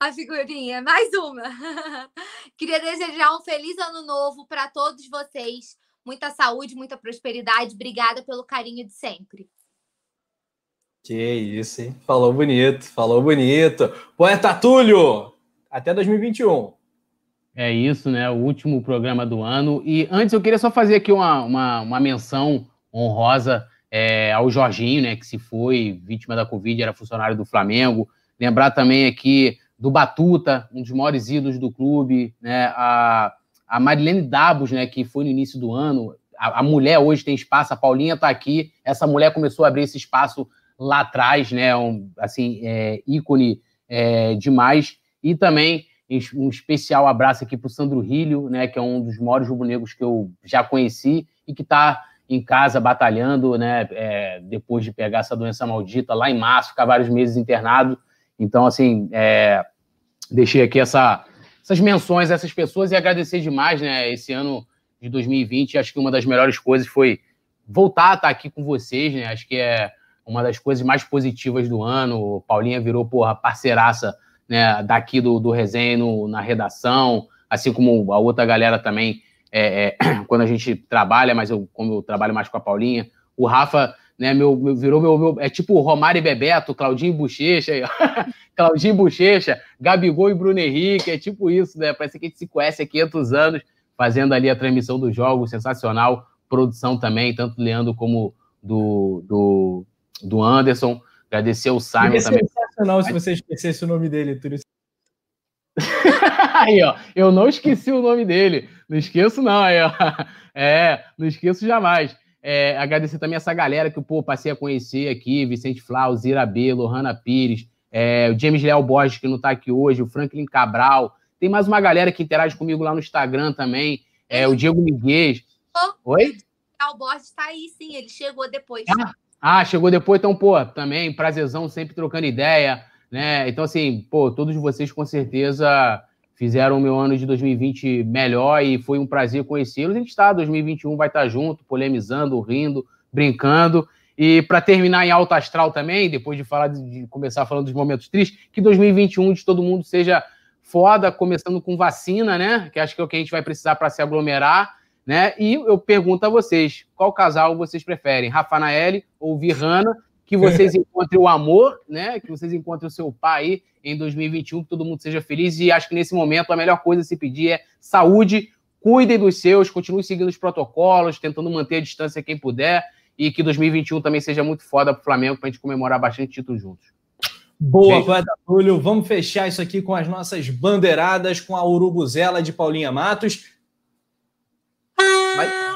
A figurinha, mais uma. Queria desejar um feliz ano novo para todos vocês muita saúde, muita prosperidade. Obrigada pelo carinho de sempre. Que isso, hein? Falou bonito, falou bonito. Poeta Túlio, até 2021. É isso, né? O último programa do ano. E antes eu queria só fazer aqui uma, uma, uma menção honrosa é, ao Jorginho, né? Que se foi vítima da Covid, era funcionário do Flamengo. Lembrar também aqui do Batuta, um dos maiores ídolos do clube, né? A, a Marilene Dabos, né, que foi no início do ano, a, a mulher hoje tem espaço, a Paulinha está aqui, essa mulher começou a abrir esse espaço lá atrás, né, um, assim, é, ícone é, demais, e também um especial abraço aqui para o Sandro Rilho, né, que é um dos maiores rubro-negros que eu já conheci e que está em casa batalhando, né, é, depois de pegar essa doença maldita lá em março, ficar vários meses internado. Então, assim, é, deixei aqui essa, essas menções a essas pessoas e agradecer demais, né? Esse ano de 2020, acho que uma das melhores coisas foi voltar a estar aqui com vocês, né? Acho que é uma das coisas mais positivas do ano. Paulinha virou, porra, parceiraça né, daqui do, do resenha no, na redação, assim como a outra galera também, é, é, quando a gente trabalha, mas eu, como eu trabalho mais com a Paulinha, o Rafa né? Meu, meu, virou meu, meu, É tipo Romário e Bebeto, Claudinho e Bochecha, Claudinho e Bochecha, Gabigol e Bruno Henrique, é tipo isso, né? Parece que a gente se conhece há 500 anos, fazendo ali a transmissão dos jogos, sensacional. Produção também, tanto do Leandro como do, do, do Anderson. Agradecer ao Simon também. Sensacional se você esquecesse o nome dele, Túlio. aí, ó, eu não esqueci o nome dele. Não esqueço, não. Aí, ó. É, não esqueço jamais. É, agradecer também essa galera que eu passei a conhecer aqui: Vicente Flau, Zira B, Lohana Pires, é, o James Leal Borges, que não está aqui hoje, o Franklin Cabral. Tem mais uma galera que interage comigo lá no Instagram também. É, o Diego Miguel. Oh, Oi? O Borges está aí, sim, ele chegou depois. Ah, ah, chegou depois, então, pô, também, prazerzão, sempre trocando ideia, né? Então, assim, pô, todos vocês com certeza fizeram o meu ano de 2020 melhor e foi um prazer conhecê-los. A gente está, 2021 vai estar tá junto, polemizando, rindo, brincando. E para terminar em alto astral também, depois de falar de, começar falando dos momentos tristes, que 2021 de todo mundo seja foda, começando com vacina, né? Que acho que é o que a gente vai precisar para se aglomerar, né? E eu pergunto a vocês, qual casal vocês preferem, Rafa Naeli ou Virrana? Que vocês encontrem o amor, né? Que vocês encontrem o seu pai em 2021, que todo mundo seja feliz. E acho que nesse momento a melhor coisa a se pedir é saúde, cuidem dos seus, continuem seguindo os protocolos, tentando manter a distância quem puder. e que 2021 também seja muito foda pro Flamengo pra gente comemorar bastante títulos juntos. Boa, poeta Túlio. Vamos fechar isso aqui com as nossas bandeiradas, com a Urubuzela de Paulinha Matos. Mas...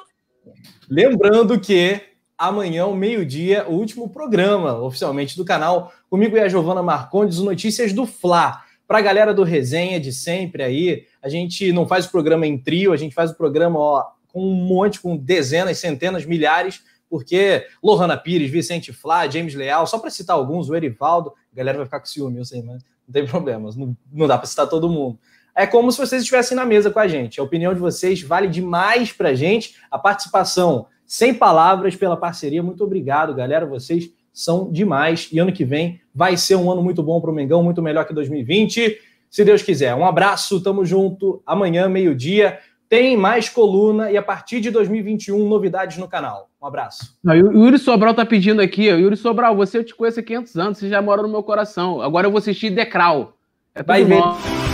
Lembrando que amanhã, ao meio-dia, o último programa oficialmente do canal, comigo e a Giovana Marcondes, Notícias do Fla. Para a galera do Resenha de sempre aí, a gente não faz o programa em trio, a gente faz o programa ó, com um monte, com dezenas, centenas, milhares, porque Lohana Pires, Vicente Flá, James Leal, só para citar alguns, o Erivaldo, a galera vai ficar com ciúme, eu sei, mas não tem problema, não, não dá para citar todo mundo. É como se vocês estivessem na mesa com a gente. A opinião de vocês vale demais para a gente. A participação, sem palavras, pela parceria. Muito obrigado, galera. Vocês são demais. E ano que vem vai ser um ano muito bom para o Mengão, muito melhor que 2020. Se Deus quiser. Um abraço, tamo junto. Amanhã, meio-dia, tem mais coluna e a partir de 2021, novidades no canal. Um abraço. o Yuri Sobral tá pedindo aqui. Yuri Sobral, você eu te conheço há 500 anos, você já mora no meu coração. Agora eu vou assistir Decral. É vai ver. Bom.